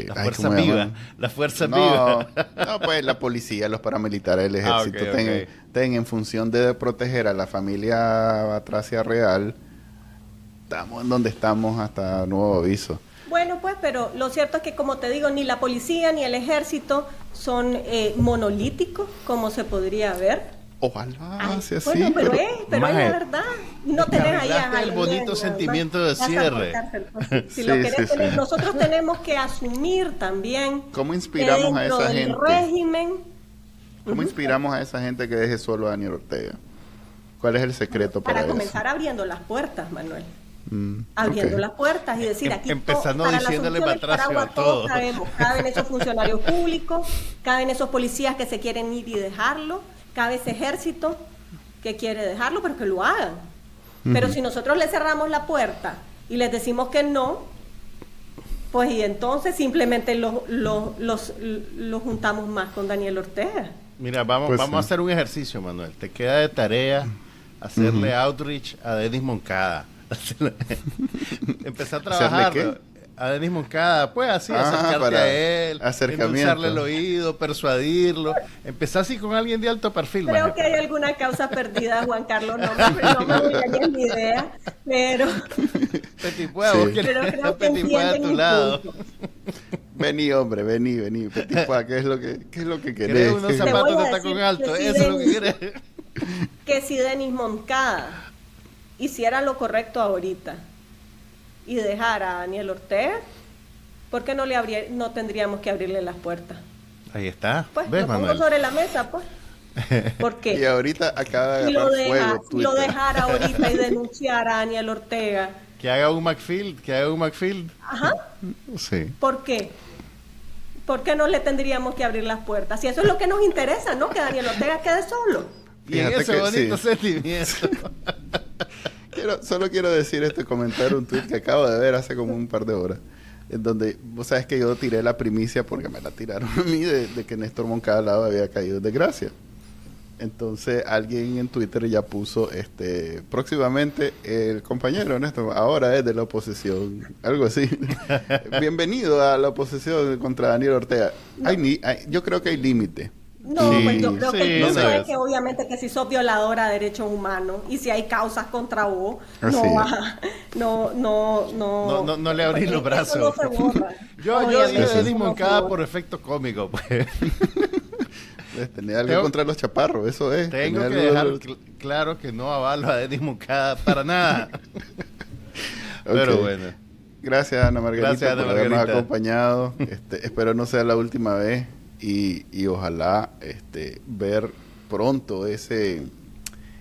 la fuerza viva. La fuerza no, viva. no, pues la policía, los paramilitares, el ah, ejército, ten, en función de proteger a la familia Batracia Real, estamos en donde estamos hasta nuevo aviso. Bueno, pues, pero lo cierto es que, como te digo, ni la policía ni el ejército son eh, monolíticos, como se podría ver. Ojalá sea así. Bueno, pero, es, pero es la verdad. No tenés ahí a el bonito sentimiento de cierre. Si lo querés tener, nosotros tenemos que asumir también. ¿Cómo inspiramos a esa gente? régimen. ¿Cómo inspiramos a esa gente que deje solo a Daniel Ortega? ¿Cuál es el secreto para, para comenzar abriendo las puertas, Manuel. Mm, abriendo las puertas y decir em, aquí empezando para diciéndole a todos cabemos, caben esos funcionarios públicos caben esos policías que se quieren ir y dejarlo cabe ese ejército que quiere dejarlo, pero que lo hagan. Pero si nosotros le cerramos la puerta y les decimos que no, pues y entonces simplemente los lo, juntamos más con Daniel Ortega. Mira, vamos, pues vamos a hacer un ejercicio, Manuel. Te queda de tarea hacerle outreach a Denis Moncada. Empezar a trabajar a Denis Moncada, pues así, ah, acercarte a él, endulzarle el oído, persuadirlo, empezar así con alguien de alto perfil. Creo que hay alguna causa perdida, Juan Carlos, no, no me voy a ni idea, pero... Petit vos Petit a tu lado. Vení, hombre, vení, vení, Petit ¿qué es lo que, qué es lo que querés? unos zapatos de tacón alto, eso es lo que quieres. Que si Denis Moncada hiciera lo correcto ahorita, y dejar a Daniel Ortega, ¿por qué no, le no tendríamos que abrirle las puertas? Ahí está. Pues lo pongo sobre la mesa, pues. ¿Por qué? y ahorita acaba de agarrar lo, fuego lo dejara ahorita y denunciar a Daniel Ortega. Que haga un McField, que haga un McField. Ajá. Sí. ¿Por qué? ¿Por qué no le tendríamos que abrir las puertas? Si eso es lo que nos interesa, ¿no? Que Daniel Ortega quede solo. Y en ese bonito sentimiento. Solo quiero decir este comentario, un tweet que acabo de ver hace como un par de horas, en donde, vos sabes que yo tiré la primicia porque me la tiraron a mí de, que Néstor Moncada lado había caído de gracia. Entonces alguien en Twitter ya puso, este, próximamente el compañero Néstor, ahora es de la oposición, algo así. Bienvenido a la oposición contra Daniel Ortega. Hay, yo creo que hay límite No, pues yo creo que el punto es que obviamente que si sos violadora de derechos humanos y si hay causas contra vos, no, no, no, no, no, no, le abrís los brazos. No se borra. yo, yo digo Moncada por efecto cómico, pues. Tenía algo contra los chaparros, eso es. Tengo que dejar claro que no avalo a Denis Moncada para nada. Pero bueno. Gracias, Ana Margarita, por habernos acompañado. Este, espero no sea la última vez y, ojalá este, ver pronto ese,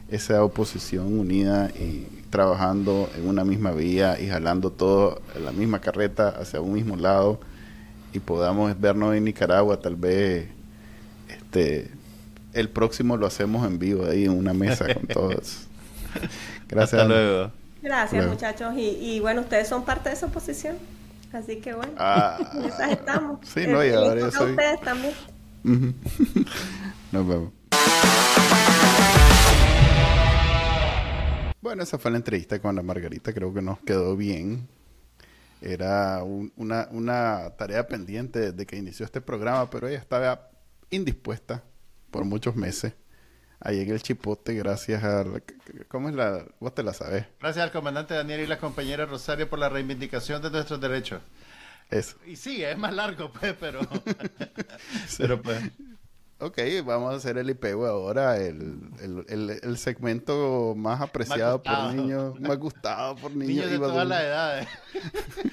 esa oposición unida y trabajando en una misma vía y jalando todo en la misma carreta hacia un mismo lado y podamos vernos en Nicaragua tal vez este el próximo lo hacemos en vivo ahí en una mesa con todos. Gracias. Hasta luego. Gracias muchachos y, bueno ustedes son parte de esa oposición. Así que bueno, ah, esas estamos. Sí, no, y eh, ahora yo soy... ustedes también. Nos vemos. Bueno, esa fue la entrevista con la Margarita, creo que nos quedó bien. Era una, una tarea pendiente desde que inició este programa, pero ella estaba indispuesta por muchos meses ahí en el Chipote, gracias a... ¿Cómo es la...? Vos te la sabes. Gracias al comandante Daniel y la compañera Rosario por la reivindicación de nuestros derechos. Eso. Y sí, es más largo, pues, pero... Pero pues... Ok, vamos a hacer el IPEW ahora, el, el, segmento más apreciado por niños, más gustado por niños. niños de todas las edades.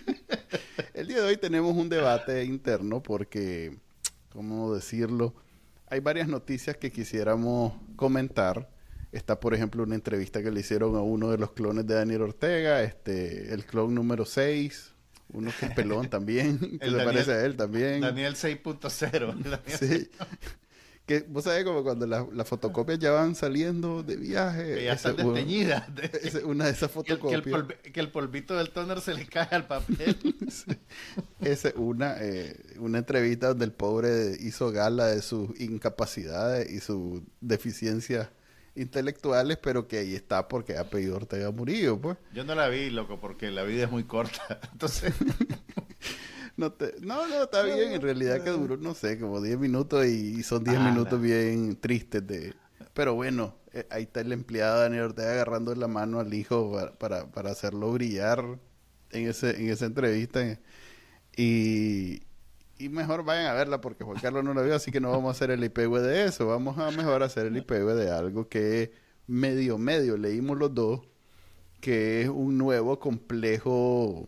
el día de hoy tenemos un debate interno porque, ¿cómo decirlo? Hay varias noticias que quisiéramos comentar. Está, por ejemplo, una entrevista que le hicieron a uno de los clones de Daniel Ortega, este, el clon número 6, uno que es pelón también, que le parece a él también. Daniel 6.0. Sí que vos sabés como cuando las fotocopias ya van saliendo de viaje. Que ya están desteñidas. una de esas fotocopias. Que el, polvito del toner se le cae al papel. Esa es una, eh, una entrevista donde el pobre hizo gala de sus incapacidades y sus deficiencias intelectuales, pero que ahí está porque ha pedido Ortega Murillo, pues. Yo no la vi, loco, porque la vida es muy corta. Entonces... No, no, está bien. En realidad que duró, no sé, como 10 minutos y son 10 minutos bien tristes de... Pero bueno, eh, ahí está el empleado Daniel Ortega agarrando la mano al hijo para, para, hacerlo brillar en, ese, en esa entrevista. Y, y mejor vayan a verla porque Juan Carlos no la vio, así que no vamos a hacer el IPW de eso. Vamos a mejor hacer el IPW de algo que medio, medio, leímos los dos, que es un nuevo complejo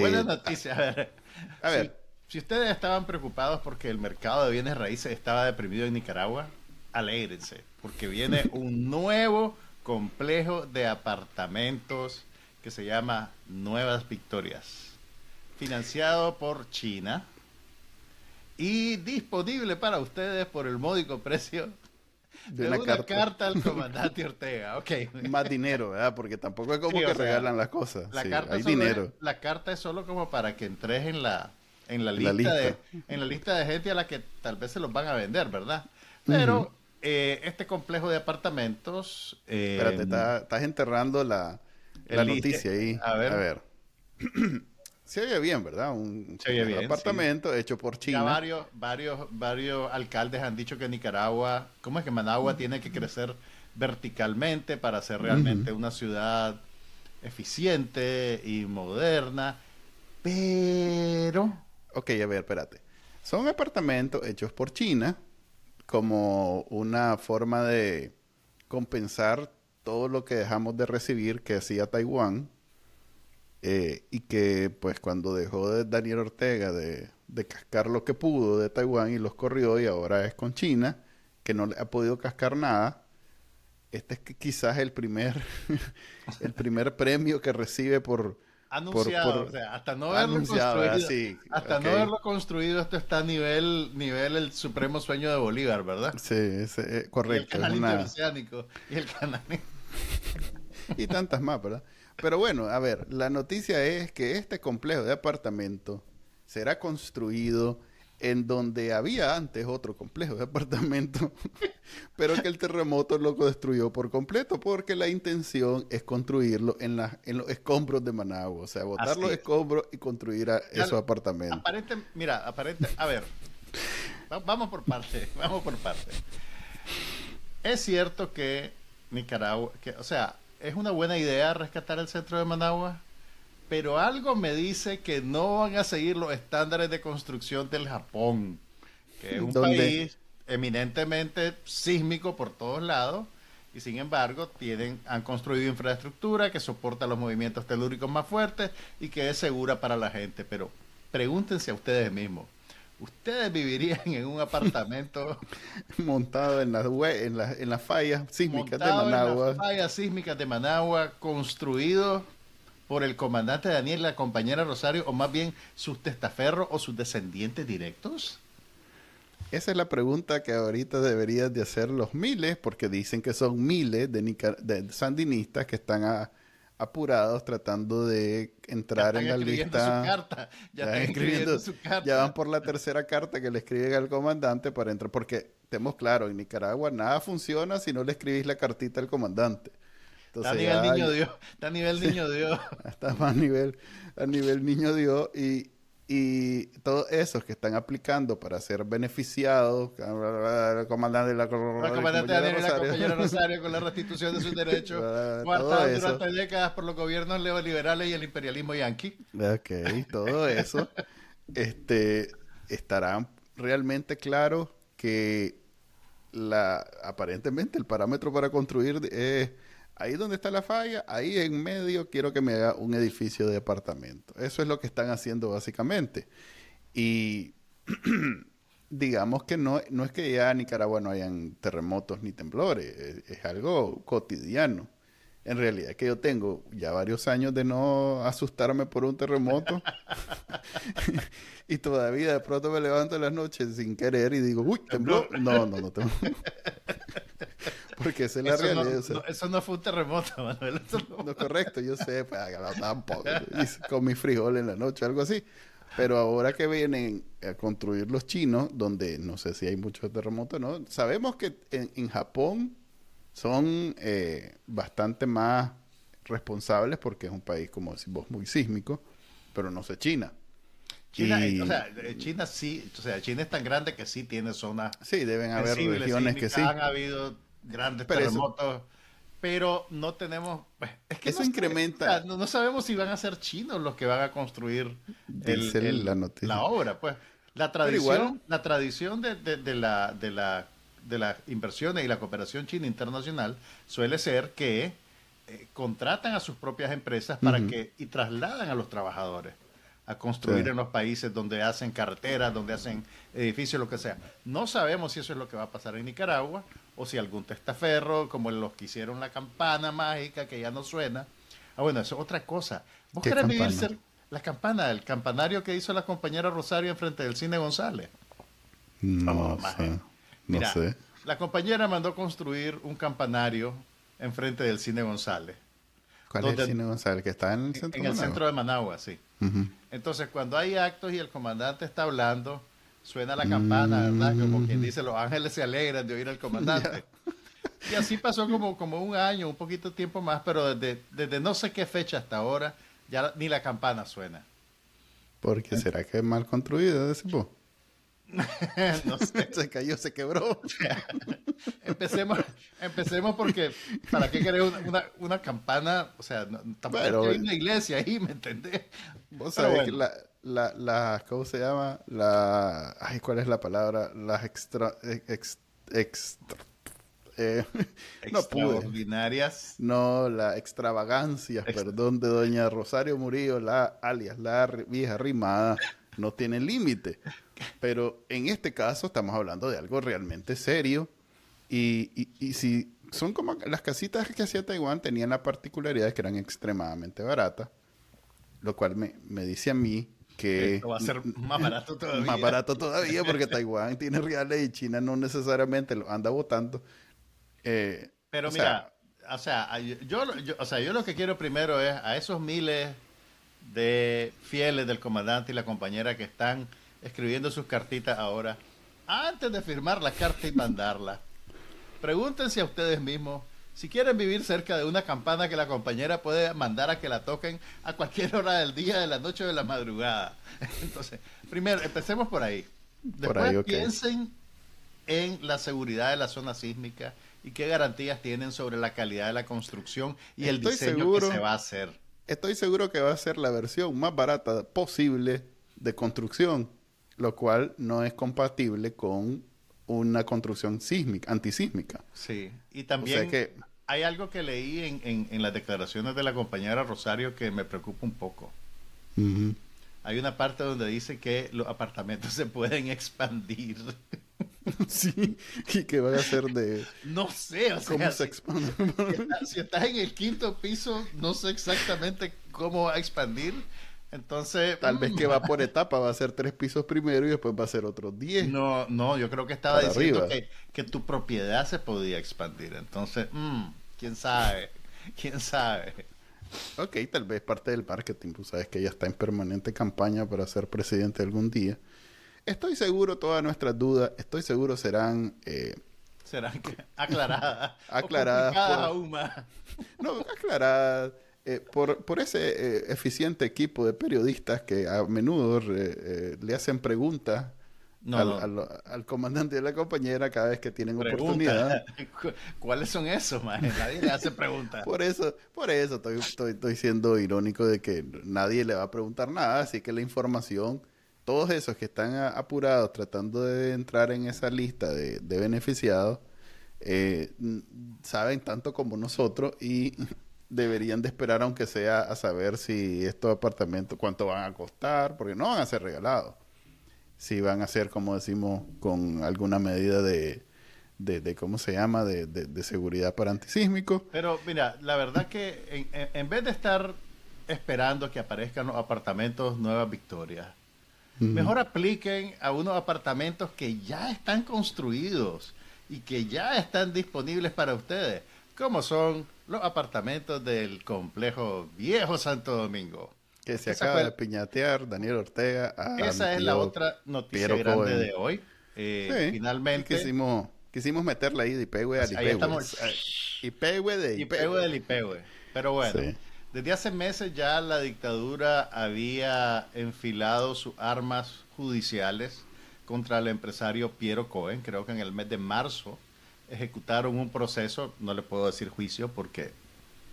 Buena eh, noticia. A ver, a ver. Si, ustedes estaban preocupados porque el mercado de bienes raíces estaba deprimido en Nicaragua, alégrense, porque viene un nuevo complejo de apartamentos que se llama Nuevas Victorias, financiado por China y disponible para ustedes por el módico precio de, una, carta. al comandante Ortega. Okay. Más dinero, ¿verdad? Porque tampoco es como que regalan las cosas. La carta hay dinero. la carta es solo como para que entres en la, en la, lista, De, en la lista de gente a la que tal vez se los van a vender, ¿verdad? Pero eh, este complejo de apartamentos... Eh, Espérate, estás enterrando la, la noticia ahí. A ver. A ver. Se oye bien, ¿verdad? Un, apartamento hecho por China. varios, varios, varios alcaldes han dicho que Nicaragua, ¿cómo es que Managua tiene que crecer verticalmente para ser realmente una ciudad eficiente y moderna? Pero... Ok, a ver, espérate. Son apartamentos hechos por China como una forma de compensar todo lo que dejamos de recibir que hacía Taiwán eh, y que pues cuando dejó de Daniel Ortega de, cascar lo que pudo de Taiwán y los corrió y ahora es con China, que no le ha podido cascar nada, este es quizás el primer, el primer premio que recibe por... Anunciado, o sea, hasta no haberlo construido, hasta no haberlo construido, esto está a nivel, nivel el supremo sueño de Bolívar, ¿verdad? Sí, eh, correcto. Y el canal y el canal... y tantas más, ¿verdad? Pero bueno, a ver, la noticia es que este complejo de apartamento será construido en donde había antes otro complejo de apartamento, pero que el terremoto lo destruyó por completo, porque la intención es construirlo en, la, en los escombros de Managua, o sea, botar los escombros y construir esos apartamentos. Aparente, mira, aparente, a ver, vamos por parte, vamos por parte. Es cierto que Nicaragua, que, o sea, es una buena idea rescatar el centro de Managua, pero algo me dice que no van a seguir los estándares de construcción del Japón, que es un país eminentemente sísmico por todos lados y sin embargo tienen, han construido infraestructura que soporta los movimientos telúricos más fuertes y que es segura para la gente. Pero pregúntense a ustedes mismos, ¿ustedes vivirían en un apartamento montado en las en la, en fallas sísmicas de Managua? En las fallas sísmicas de Managua, construido por el comandante Daniel la compañera Rosario, o más bien sus testaferros o sus descendientes directos? Esa es la pregunta que ahorita deberían de hacer los miles, porque dicen que son miles de, sandinistas que están apurados tratando de entrar en la lista. carta. Ya, están escribiendo, su carta. Ya van por la tercera carta que le escriben al comandante para entrar, porque tenemos claro, en Nicaragua nada funciona si no le escribís la cartita al comandante. está a nivel niño Dios, está a nivel niño Dios. Está más a nivel, a nivel niño Dios y, y todos esos que están aplicando para ser beneficiados, comandante de la, comandante de la compañera Rosario. Con la restitución de sus derechos, durante décadas por los gobiernos neoliberales y el imperialismo yanqui. Ok, todo eso. Este, estarán realmente claro que la aparentemente el parámetro para construir es Ahí donde está la falla, ahí en medio quiero que me haga un edificio de apartamento. Eso es lo que están haciendo básicamente. Y digamos que no, no es que ya en Nicaragua no hayan terremotos ni temblores, es, algo cotidiano. En realidad que yo tengo ya varios años de no asustarme por un terremoto y todavía de pronto me levanto en las noches sin querer y digo, uy, tembló. No, no, no tengo. Porque esa es la realidad. eso no fue un terremoto, Manuel. no, correcto, yo sé, pues, tampoco. Con mi frijol en la noche, algo así. Pero ahora que vienen a construir los chinos, donde no sé si hay muchos terremotos, ¿no? Sabemos que en, Japón son eh, bastante más responsables porque es un país, como decimos, muy sísmico, pero no sé China. China, o sea, China sí, o sea, China es tan grande que sí tiene zonas. Sí, deben haber regiones que sí. Han habido grandes terremotos, pero no tenemos... Pues, es que eso incrementa... no, sabemos si van a ser chinos los que van a construir la, obra. Pues la tradición, la tradición de, de, la, de, la, de las inversiones y la cooperación china internacional suele ser que eh, contratan a sus propias empresas para que y trasladan a los trabajadores a construir en los países donde hacen carreteras, donde hacen edificios, lo que sea. No sabemos si eso es lo que va a pasar en Nicaragua o si algún testaferro, como los que hicieron la campana mágica que ya no suena. Ah, bueno, eso es otra cosa. ¿Vos querés vivir ser la campana, el campanario que hizo la compañera Rosario enfrente del cine González? No, sé. No sé. La compañera mandó construir un campanario enfrente del cine González. ¿Cuál es el cine González? Que está en el centro En el centro de Managua, sí. Entonces, cuando hay actos y el comandante está hablando, suena la campana, ¿verdad? Como quien mm. dice, los ángeles se alegran de oír al comandante. Y así pasó como, como un año, un poquito de tiempo más, pero desde, desde no sé qué fecha hasta ahora, ya ni la campana suena. Porque será que es mal construido ese po? no sé. se cayó, se quebró. empecemos, empecemos porque ¿para qué querer una, una, campana? O sea, tampoco hay una iglesia ahí, ¿me entendés? Vos sabés que la, la, la, ¿cómo se llama? La, ay, ¿cuál es la palabra? Las extra, extra, eh, extraordinarias. No, la extravagancia, perdón, de doña Rosario Murillo, la alias, la vieja rimada, no tiene límite. Pero en este caso estamos hablando de algo realmente serio. Y, y, si son como las casitas que hacía Taiwán tenían la particularidad de que eran extremadamente baratas, lo cual me, me dice a mí que Esto va a ser más barato todavía. Más barato todavía porque Taiwán tiene reales y China no necesariamente lo anda votando. Eh, Pero mira, o sea, yo, o sea, yo lo que quiero primero es a esos miles de fieles del comandante y la compañera que están escribiendo sus cartitas ahora, antes de firmar la carta y mandarla, pregúntense a ustedes mismos si quieren vivir cerca de una campana que la compañera puede mandar a que la toquen a cualquier hora del día, de la noche o de la madrugada. Entonces, primero, empecemos por ahí. Después piensen en la seguridad de la zona sísmica y qué garantías tienen sobre la calidad de la construcción y el diseño que se va a hacer. Estoy seguro que va a ser la versión más barata posible de construcción, lo cual no es compatible con una construcción sísmica, antisísmica. Sí, y también que, hay algo que leí en, en, las declaraciones de la compañera Rosario que me preocupa un poco. Hay una parte donde dice que los apartamentos se pueden expandir. Sí, y que van a ser de... No sé, o sea, ¿cómo se expande? Si, estás en el quinto piso, no sé exactamente cómo va a expandir. Entonces... Tal vez que va mm. por etapa, va a ser tres pisos primero y después va a ser otros diez. No, no, yo creo que estaba diciendo que, que, tu propiedad se podía expandir. Entonces, mm, quién sabe, quién sabe. Ok, tal vez parte del marketing, tú sabes que ella está en permanente campaña para ser presidente algún día. Estoy seguro, todas nuestras dudas, estoy seguro serán... Eh, serán aclaradas. aclaradas. aún más. No, aclaradas. Eh, por, por, ese eh, eficiente equipo de periodistas que a menudo le hacen preguntas al, comandante de la compañera cada vez que tienen oportunidad. ¿Cuáles son esos, Nadie le hace preguntas. por eso, por eso estoy, estoy, estoy, siendo irónico de que nadie le va a preguntar nada, así que la información, todos esos que están apurados tratando de entrar en esa lista de, beneficiados, eh, saben tanto como nosotros y deberían de esperar aunque sea a saber si estos apartamentos cuánto van a costar, porque no van a ser regalados si van a ser, como decimos, con alguna medida de, de, ¿cómo se llama?, de, de, seguridad para antisísmico. Pero mira, la verdad que en, en, vez de estar esperando que aparezcan los apartamentos Nueva Victoria, mejor apliquen a unos apartamentos que ya están construidos y que ya están disponibles para ustedes, como son los apartamentos del complejo Viejo Santo Domingo. Que se acaba de piñatear Daniel Ortega. esa es la otra noticia grande de hoy. Eh, finalmente. Quisimos, quisimos meterla ahí de Ipewe al Ipewe. Ahí estamos. Ipewe de Ipewe. del. Pero bueno, desde hace meses ya la dictadura había enfilado sus armas judiciales contra el empresario Piero Cohen. Creo que en el mes de marzo ejecutaron un proceso, no le puedo decir juicio porque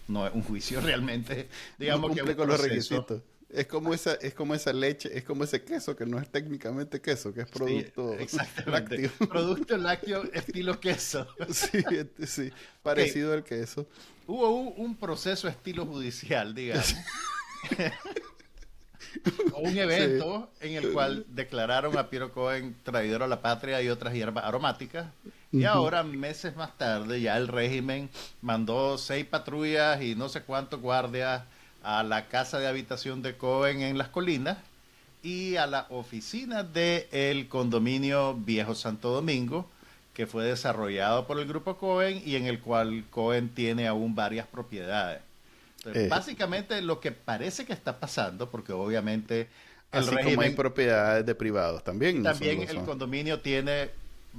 no es un juicio realmente, digamos que con los requisitos. Es como esa, es como esa leche, es como ese queso que no es técnicamente queso, que es producto lácteo. Producto lácteo estilo queso. sí, este, sí, parecido al queso. Hubo un, proceso estilo judicial, digamos. o un evento en el cual declararon a Piero Cohen traidor a la patria y otras hierbas aromáticas. Y ahora, meses más tarde, ya el régimen mandó seis patrullas y no sé cuántos guardias a la casa de habitación de Cohen en las colinas y a la oficina del el condominio Viejo Santo Domingo, que fue desarrollado por el grupo Cohen y en el cual Cohen tiene aún varias propiedades. Eh. básicamente lo que parece que está pasando, porque obviamente el Así régimen, como hay propiedades de privados también. también el condominio tiene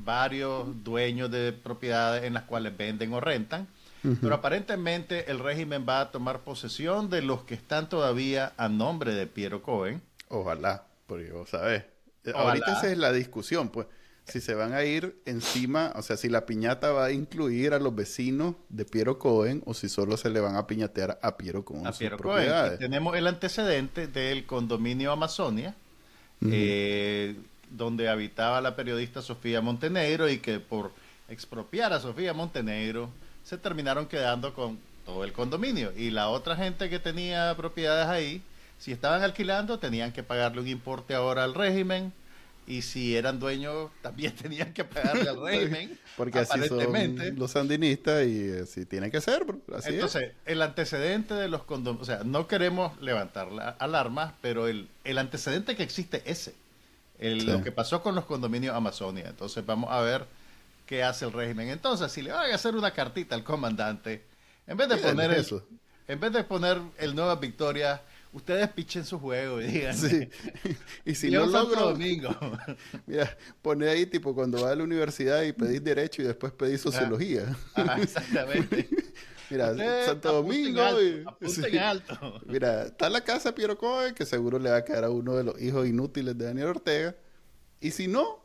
varios dueños de propiedades en las cuales venden o rentan, pero aparentemente el régimen va a tomar posesión de los que están todavía a nombre de Piero Cohen. Ojalá, porque vos sabés. Ahorita esa es la discusión, pues si se van a ir encima, o sea, si la piñata va a incluir a los vecinos de Piero Cohen o si solo se le van a piñatear a Piero Cohen. A Piero Cohen. Tenemos el antecedente del condominio Amazonia, eh, donde habitaba la periodista Sofía Montenegro y que por expropiar a Sofía Montenegro se terminaron quedando con todo el condominio. Y la otra gente que tenía propiedades ahí, si estaban alquilando, tenían que pagarle un importe ahora al régimen y si eran dueños también tenían que pagarle al régimen. Porque así son los sandinistas y así tiene que ser. Así Entonces, el antecedente de los condominios, o sea, no queremos levantar la alarma, pero el, el antecedente que existe Lo que pasó con los condominios Amazonia. Entonces, vamos a ver qué hace el régimen. Entonces, si le van a hacer una cartita al comandante, en vez de poner eso, en vez de poner el Nueva Victoria ustedes pichen su juego y digan. Sí. Y si no logro. Domingo. Mira, pone ahí tipo cuando vas a la universidad y pedís derecho y después pedís sociología. exactamente. Mira, Santo Domingo. alto. Mira, está la casa Piero Cohen, que seguro le va a quedar a uno de los hijos inútiles de Daniel Ortega. Y si no,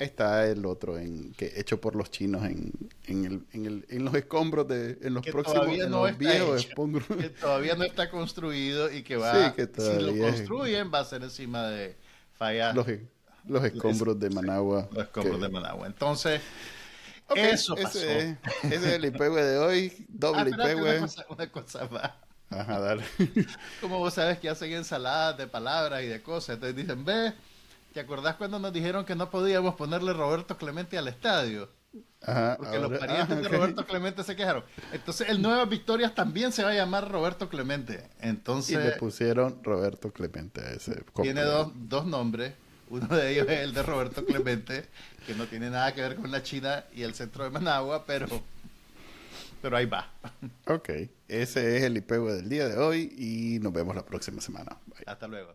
Está el otro en que hecho por los chinos en, en, el, en, el, en los escombros de en los próximos en los viejos Que todavía no está construido y que va que si lo construyen va a ser encima de fallas los, los escombros de Managua. los escombros de Managua. Entonces, eso pasó. Ese, es el IPW de hoy, doble ah, IPW. Una cosa, una cosa más. Ajá, dale. Como vos sabes que hacen ensaladas de palabras y de cosas, entonces dicen, ve, ¿Te acordás cuando nos dijeron que no podíamos ponerle Roberto Clemente al estadio? Ajá, Porque los parientes de Roberto Clemente se quejaron. Entonces, el Nuevas Victorias también se va a llamar Roberto Clemente. Entonces, y le pusieron Roberto Clemente a ese. Tiene dos, dos nombres. Uno de ellos es el de Roberto Clemente, que no tiene nada que ver con la China y el centro de Managua, pero, pero ahí va. Ok, ese es el IPW del día de hoy y nos vemos la próxima semana. Hasta luego.